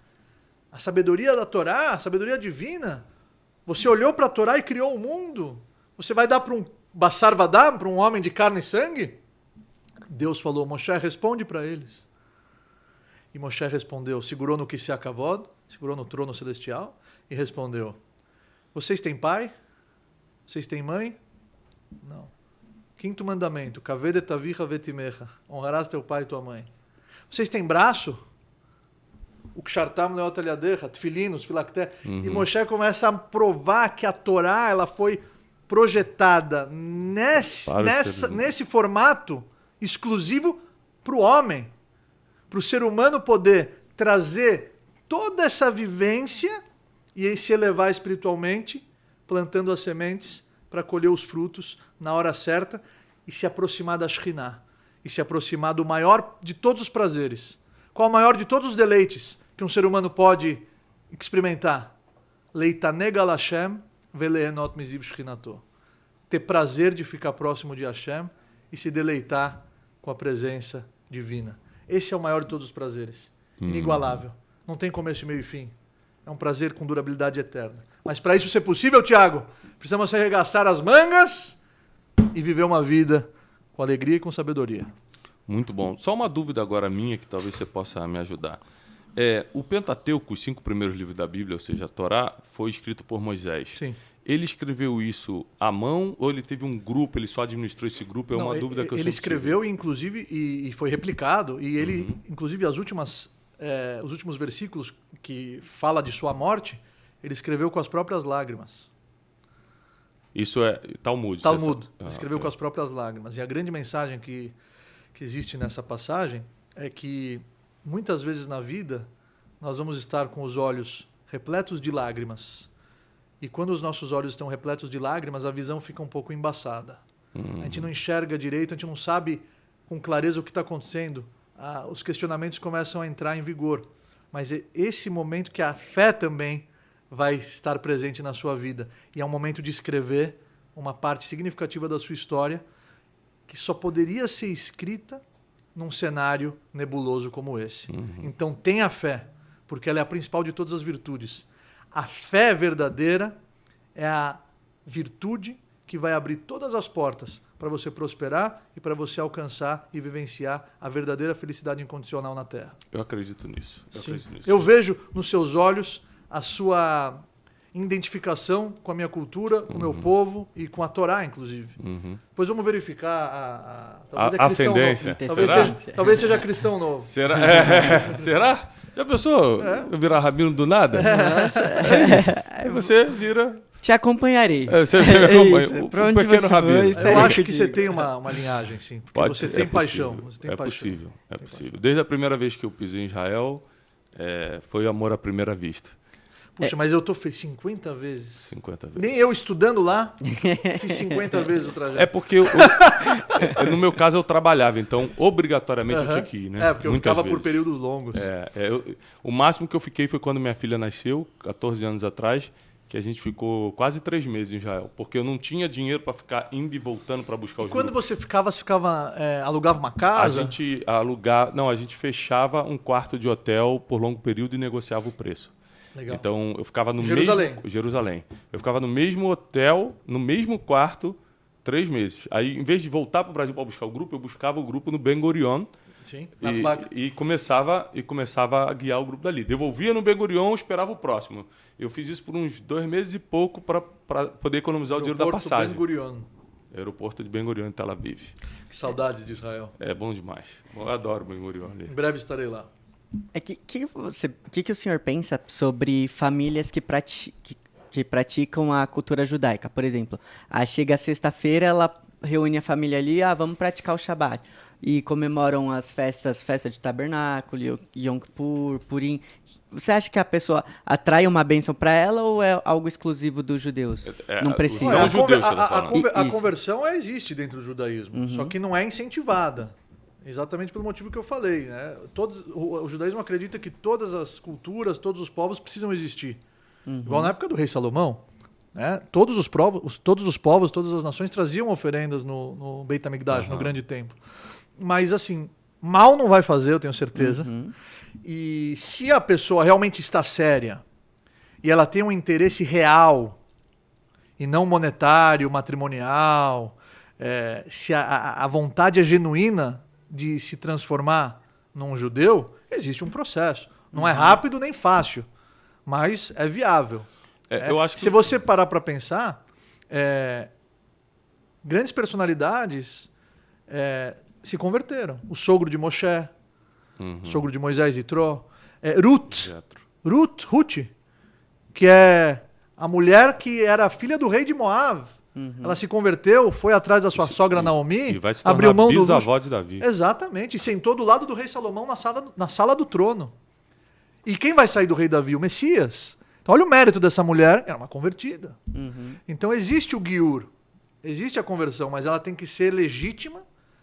A sabedoria da Torá? A sabedoria divina? Você olhou para a Torá e criou o mundo? Você vai dar para um Bassar Vadam, para um homem de carne e sangue? Deus falou, Moshe, responde para eles. E Moshe respondeu, segurou no que se acavod, segurou no trono celestial e respondeu: Vocês têm pai? Vocês têm mãe? Não. Quinto mandamento. Honrarás teu pai e tua mãe. Vocês têm braço? O kshartam leot aliadecha, tfilinos, filacté. E Moshe começa a provar que a Torá ela foi projetada nesse, nessa, nesse formato exclusivo para o homem para o ser humano poder trazer toda essa vivência e se elevar espiritualmente, plantando as sementes para colher os frutos na hora certa e se aproximar da Shekhinah, e se aproximar do maior de todos os prazeres. Qual o maior de todos os deleites que um ser humano pode experimentar? Leitanega Lashem veleenot miziv Shechinato. Ter prazer de ficar próximo de Hashem e se deleitar com a presença divina. Esse é o maior de todos os prazeres. Inigualável. Não tem começo, meio e fim. É um prazer com durabilidade eterna. Mas para isso ser possível, Tiago, precisamos arregaçar as mangas e viver uma vida com alegria e com sabedoria. Muito bom. Só uma dúvida agora minha que talvez você possa me ajudar. É, o Pentateuco, os cinco primeiros livros da Bíblia, ou seja, a Torá, foi escrito por Moisés. Sim. Ele escreveu isso à mão ou ele teve um grupo, ele só administrou esse grupo? É Não, uma ele- dúvida que eu Ele escreveu, inclusive, e, e foi replicado, e ele, Uhum. inclusive, as últimas, eh, os últimos versículos que fala de sua morte, ele escreveu com as próprias lágrimas. tive. Isso é Talmud. Talmud. essa- Ah, escreveu ok. com as próprias lágrimas. E a grande mensagem que, que existe nessa passagem é que muitas vezes na vida nós vamos estar com os olhos repletos de lágrimas. E quando os nossos olhos estão repletos de lágrimas, a visão fica um pouco embaçada. A gente não enxerga direito, a gente não sabe com clareza o que está acontecendo. Ah, os questionamentos começam a entrar em vigor. Mas é esse momento que a fé também vai estar presente na sua vida. E é um momento de escrever uma parte significativa da sua história que só poderia ser escrita num cenário nebuloso como esse. Então tenha fé, porque ela é a principal de todas as virtudes. A fé verdadeira é a virtude que vai abrir todas as portas para você prosperar e para você alcançar e vivenciar a verdadeira felicidade incondicional na Terra. Eu acredito nisso. Eu Sim. acredito nisso. Eu vejo nos seus olhos a sua identificação com a minha cultura, com o meu povo e com a Torá, inclusive. Uhum. Depois vamos verificar a, a, A talvez é cristão ascendência. novo. Talvez Será? seja, talvez seja cristão novo. Será? É, será? Já pensou É. eu virar rabino do nada? Aí você vira. Te acompanharei. é, Você me acompanha. Isso, o, pra o onde pequeno você rabino. for, Eu acho que você tem uma, uma linhagem, sim. Porque Pode você ser, tem é paixão. possível, Você tem é paixão. possível, é possível. Desde a primeira vez que eu pisei em Israel, é, foi amor à primeira vista. Puxa, mas eu tô fez 50 vezes. 50 vezes. Nem eu estudando lá, fiz 50 vezes o trajeto. É porque, eu, eu- no meu caso, eu trabalhava, então, obrigatoriamente eu Aham. tinha que ir, né? É, porque eu Muitas ficava por vezes. períodos longos. É, é, eu- o máximo que eu fiquei foi quando minha filha nasceu, 14 anos atrás, que a gente ficou quase três meses em Israel, porque eu não tinha dinheiro para ficar indo e voltando para buscar os Quando grupos. você ficava, você ficava, é, alugava uma A casa? gente alugava, não, a gente fechava um quarto de hotel por longo período e negociava o preço. Legal. Então eu ficava no Jerusalém. mesmo Jerusalém. Eu ficava no mesmo hotel, no mesmo quarto, três meses. Aí, em vez de voltar para o Brasil para buscar o grupo, eu buscava o grupo no Ben Gurion Sim, e, e começava e começava a guiar o grupo dali. Devolvia no Ben Gurion, esperava o próximo. Eu fiz isso por uns dois meses e pouco para poder economizar o dinheiro da Aeroporto passagem. Ben Gurion. Aeroporto de Ben Gurion em Tel Aviv. Que saudades de Israel. É bom demais. Eu adoro Ben Gurion ali. Em breve estarei lá. É que que você, que que o senhor pensa sobre famílias que, prati que, que praticam a cultura judaica? Por exemplo, ah, chega a sexta-feira, ela reúne a família ali, ah, vamos praticar o Shabat. E comemoram as festas, festa de tabernáculo, Yo- Yom Kippur, Purim. Você acha que a pessoa atrai uma bênção para ela ou é algo exclusivo dos judeus? É, não os precisa. Não Olha, a, judeus, a- a- a a conversão é, existe dentro do judaísmo, só que não é incentivada. Exatamente pelo motivo que eu falei. Né? Todos, o, o judaísmo acredita que todas as culturas, todos os povos precisam existir. Igual na época do rei Salomão. Né? Todos, os povos, os- todos os povos, todas as nações traziam oferendas no, no Beit HaMikdash, no Aham. grande templo. Mas assim, mal não vai fazer, eu tenho certeza. E se a pessoa realmente está séria e ela tem um interesse real e não monetário, matrimonial, é, se a, a vontade é genuína de se transformar num judeu, existe um processo. Não é rápido nem fácil, mas é viável. É, É, eu acho que Se você parar para pensar, é, grandes personalidades é, se converteram. O sogro de Moshe, Uhum. o sogro de Moisés e Tró, é, Ruth. Ruth, Ruth, que é a mulher que era filha do rei de Moab. Ela se converteu, foi atrás da sua Uhum. E sogra e- Naomi, E vai se abriu tornar mão do luxo. bisavó de Davi. Exatamente, e sentou do lado do rei Salomão na sala, na sala do trono. E quem vai sair do rei Davi? O Messias. Então, olha o mérito dessa mulher, era uma convertida. Uhum. Então existe o guiur, existe a conversão, mas ela tem que ser legítima,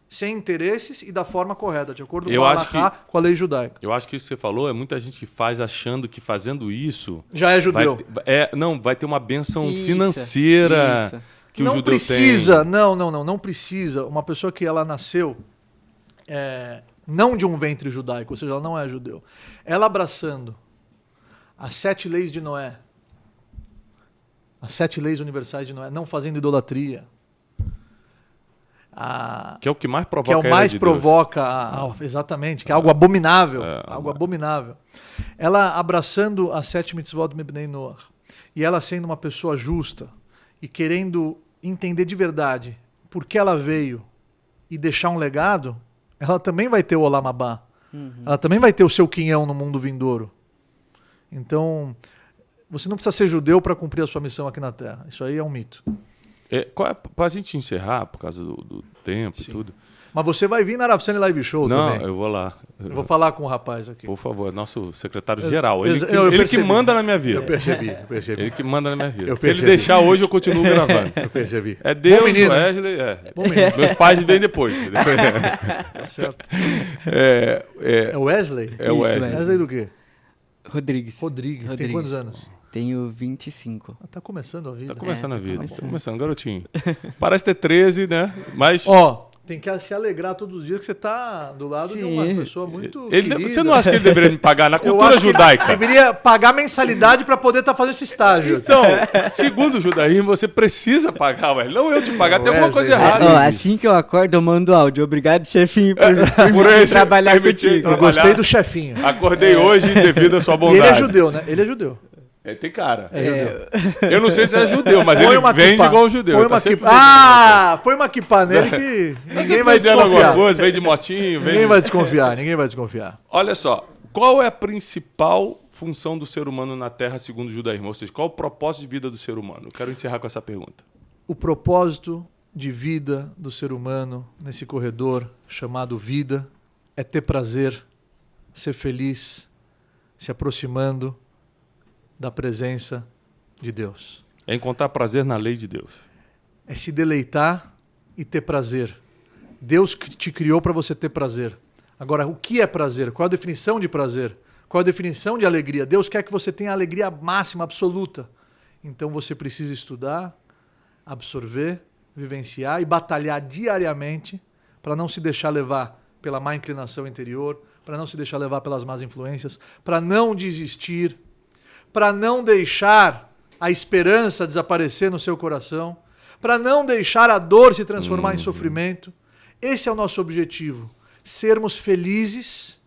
sem interesses e da forma correta, de acordo Eu com, a acho Halakha, com a lei judaica. Eu acho que isso que você falou é muita gente que faz achando que fazendo isso. Já é Vai judeu. ter, é, não, vai ter uma benção Isso, financeira isso. Que o não judeu precisa, tem. não, não, não, não precisa. Uma pessoa que ela nasceu é, não de um ventre judaico, ou seja, ela não é judeu. Ela abraçando as sete leis de Noé, as sete leis universais de Noé, não fazendo idolatria. A, Que é o que mais que provoca é a o mais provoca, a- exatamente, que é algo abominável, É, algo abominável. Ela abraçando a sete mitzvot de Mibnei Noach, e ela sendo uma pessoa justa e querendo entender de verdade por que ela veio e deixar um legado, ela também vai ter o Olam Abba. Ela também vai ter o seu quinhão no mundo vindouro. Então, você não precisa ser judeu para cumprir a sua missão aqui na Terra. Isso aí é um mito. É, qual é, pra gente encerrar, por causa do, do tempo e tudo. Mas você vai vir na Arafsani Live Show Não, também. eu vou lá. Eu vou falar com o rapaz aqui. Por favor, nosso secretário-geral. Ele, que, eu ele que manda na minha vida. Eu percebi, eu percebi. Ele que manda na minha vida. Eu Se ele percebi. deixar hoje, eu continuo gravando. Eu percebi. É Deus, Bom menino, né? Wesley. É. Bom menino. Meus pais vêm depois. Tá certo. é, é, É o Wesley? é o Isso, Wesley. Wesley. Wesley do quê? Rodrigues. Rodrigues. Tem Rodrigues. quantos anos? Tenho 25. Ah, Tá começando a vida. Tá começando É, a tá vida. começando. Tá começando, garotinho. Parece ter 13, né? Mas. Ó, tem que se alegrar todos os dias que você tá do lado de uma Sim. pessoa muito ele, querida. você não acha que ele deveria me pagar na Eu cultura judaica? deveria pagar mensalidade para poder estar fazendo esse estágio. Então, segundo o judaísmo, você precisa pagar, ué. Não eu te pagar, tem alguma coisa errada. Ó, assim que eu acordo, eu mando áudio. Obrigado, chefinho, por, por, Por me esse- trabalhar contigo. Eu trabalhar. gostei do chefinho. Acordei hoje devido à sua E bondade. ele é judeu, né? Ele é judeu. É, tem cara. É Eu não sei se é judeu, mas Põe ele uma vende igual judeu. Põe tá uma vendendo. Ah, põe uma kippah nele que ninguém vai alguma desconfiar. coisa, vem de motinho, vem Ninguém de- vai desconfiar, ninguém vai desconfiar. Olha só, qual é a principal função do ser humano na Terra segundo o judaísmo? Ou seja, qual é o propósito de vida do ser humano? Eu quero encerrar com essa pergunta. O propósito de vida do ser humano nesse corredor chamado vida é ter prazer, ser feliz, se aproximando da presença de Deus. É encontrar prazer na lei de Deus. É se deleitar e ter prazer. Deus te criou para você ter prazer. Agora, o que é prazer? Qual a definição de prazer? Qual a definição de alegria? Deus quer que você tenha a alegria máxima, absoluta. Então você precisa estudar, absorver, vivenciar e batalhar diariamente para não se deixar levar pela má inclinação interior, para não se deixar levar pelas más influências, para não desistir, para não deixar a esperança desaparecer no seu coração, para não deixar a dor se transformar em sofrimento. Esse é o nosso objetivo: sermos felizes,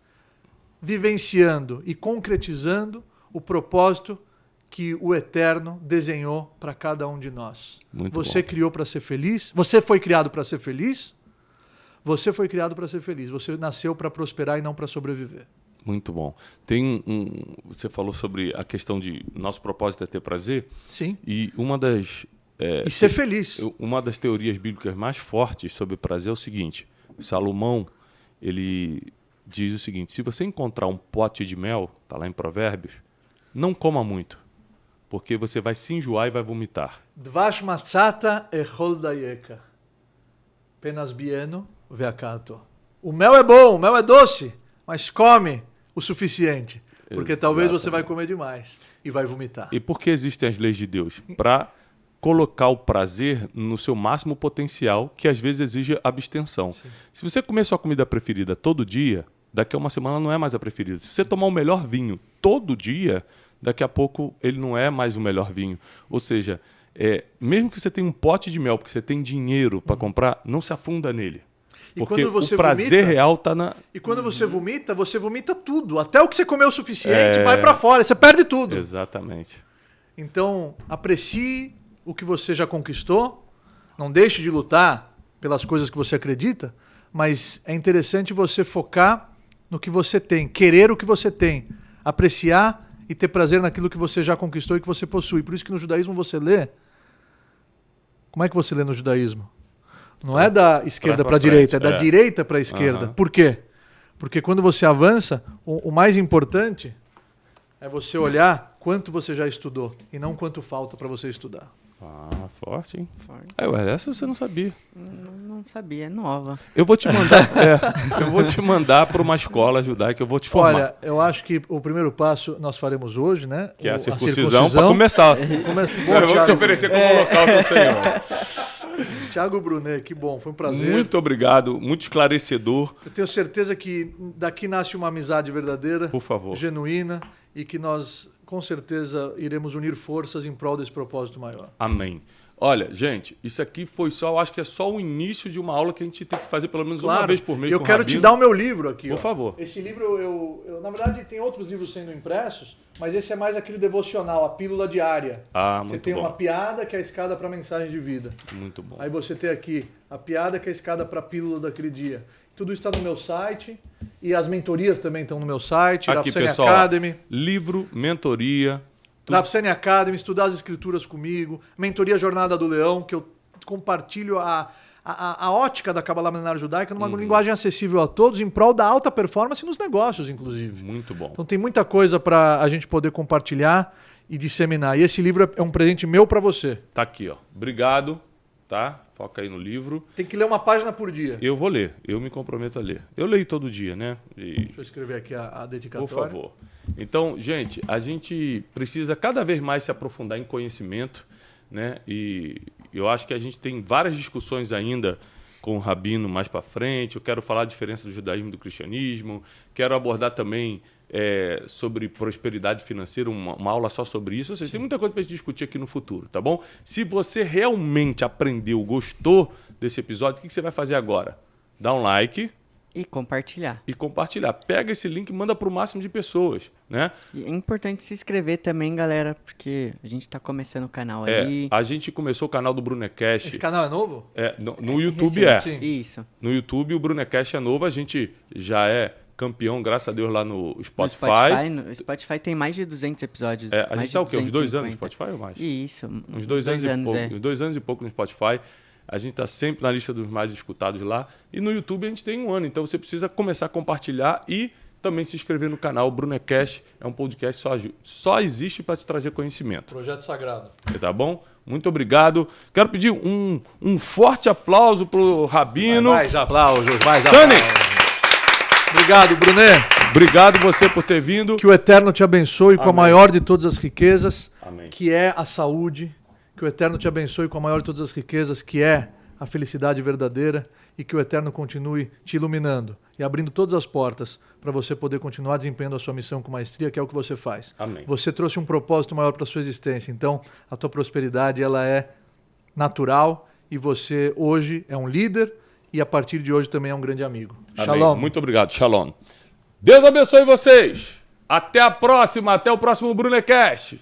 vivenciando e concretizando o propósito que o Eterno desenhou para cada um de nós. Muito você bom. criou para ser feliz? Você foi criado para ser feliz? Você foi criado para ser feliz. Você nasceu para prosperar e não para sobreviver. Muito bom. Tem um. Você falou sobre a questão de nosso propósito é ter prazer. Sim. E uma das. é, E ser feliz. Uma das teorias bíblicas mais fortes sobre prazer é o seguinte: Salomão ele diz o seguinte: se você encontrar um pote de mel, tá lá em Provérbios, não coma muito, porque você vai se enjoar e vai vomitar. Dvash matzata echol dayeka. Penas bieno veacato. O mel é bom, o mel é doce, mas come o suficiente. Porque talvez você vai comer demais e vai vomitar. E por que existem as leis de Deus? Para colocar o prazer no seu máximo potencial, que às vezes exige abstenção. Se você comer sua comida preferida todo dia, daqui a uma semana não é mais a preferida. Se você tomar o melhor vinho todo dia, daqui a pouco ele não é mais o melhor vinho. Ou seja, é, mesmo que você tenha um pote de mel, porque você tem dinheiro para comprar, não se afunda nele. Porque quando você o prazer vomita- real está na. E quando você vomita, você vomita tudo. Até o que você comeu o suficiente É. vai para fora. Você perde tudo. Exatamente. Então, aprecie o que você já conquistou. Não deixe de lutar pelas coisas que você acredita. Mas é interessante você focar no que você tem, querer o que você tem, apreciar e ter prazer naquilo que você já conquistou e que você possui. Por isso que no judaísmo você lê. Como é que você lê no judaísmo? Não é da esquerda para a direita, é da é. direita para a esquerda. Aham. Por quê? Porque quando você avança, o, o mais importante é você olhar quanto você já estudou e não quanto falta para você estudar. Ah, forte, hein? Forte. É, ué, essa você não sabia. Não, não sabia, é nova. Eu vou te mandar, é, eu vou te mandar para uma escola judaica, eu vou te formar. Olha, eu acho que o primeiro passo nós faremos hoje, né? que é a O- circuncisão, para começar. Come- Bom, eu vou te oferecer como local do Senhor. Thiago Brunet, que bom, foi um prazer. Muito obrigado, muito esclarecedor. Eu tenho certeza que daqui nasce uma amizade verdadeira, Por favor. genuína, e que nós, com certeza, iremos unir forças em prol desse propósito maior. Amém. Olha, gente, isso aqui foi só, eu acho que é só o início de uma aula que a gente tem que fazer pelo menos uma vez por mês. Eu com o quero te dar o meu livro aqui. Por ó. favor. Esse livro, eu, eu- na verdade, tem outros livros sendo impressos, mas esse é mais aquele devocional, a pílula diária. Ah, Você muito tem bom. uma piada que é a escada para a mensagem de vida. Muito bom. Aí você tem aqui a piada que é a escada para a pílula daquele dia. Tudo isso está no meu site e as mentorias também estão no meu site, Aqui, pessoal, Academy. livro, mentoria, tudo. Rafsani Academy, estudar as escrituras comigo, mentoria Jornada do Leão, que eu compartilho a, a, a ótica da Kabbalah milenar judaica numa Uhum. linguagem acessível a todos, em prol da alta performance nos negócios, inclusive. muito bom. Então tem muita coisa para a gente poder compartilhar e disseminar. E esse livro é- é um presente meu para você. Tá aqui, ó. Obrigado, tá? Foca aí no livro. Tem que ler uma página por dia. Eu vou ler, eu me comprometo a ler. Eu leio todo dia, né? E Deixa eu escrever aqui a, a dedicatória. Por favor. Então, gente, a gente precisa cada vez mais se aprofundar em conhecimento, né? E eu acho que a gente tem várias discussões ainda com o Rabino mais para frente. Eu quero falar a diferença do judaísmo e do cristianismo. Quero abordar também é, sobre prosperidade financeira, uma, uma aula só sobre isso. Ou seja, tem muita coisa para gente discutir aqui no futuro, tá bom? Se você realmente aprendeu, gostou desse episódio, o que que você vai fazer agora? Dá um like, E compartilhar. e compartilhar. Pega esse link e manda para o máximo de pessoas, né? E é importante se inscrever também, galera, porque a gente tá começando o canal É, aí. a gente começou o canal do Brunecast. Esse canal é novo? É, no, no YouTube é. Recente. Isso. No YouTube o Brunecast é novo, a gente já é campeão, graças a Deus, lá no No Spotify. Spotify, no Spotify tem mais de 200 episódios. É, a mais gente tá o quê? Uns dois anos no 250. Spotify ou mais? Isso. Uns dois, anos, e pouco. é. Uns dois anos e pouco no Spotify. A gente está sempre na lista dos mais escutados lá. E no YouTube a gente tem um ano. Então você precisa começar a compartilhar e também se inscrever no canal. O Brunecast é um podcast que só, só existe para te trazer conhecimento. Projeto Sagrado. Tá bom? Muito obrigado. Quero pedir um, um forte aplauso pro Rabino. Mais aplausos, mais Sani! Obrigado, Brunet. Obrigado você por ter vindo. Que o Eterno te abençoe com a Amém. maior de todas as riquezas, Amém. que é a saúde. Que o Eterno te abençoe com a maior de todas as riquezas, que é a felicidade verdadeira. E que o Eterno continue te iluminando e abrindo todas as portas para você poder continuar desempenhando a sua missão com maestria, que é o que você faz. Amém. Você trouxe um propósito maior para a sua existência. Então, a tua prosperidade ela é natural e você hoje é um líder e a partir de hoje também é um grande amigo. Amém. Shalom. Muito obrigado. Shalom. Deus abençoe vocês. Até a próxima. Até o próximo Brunecast.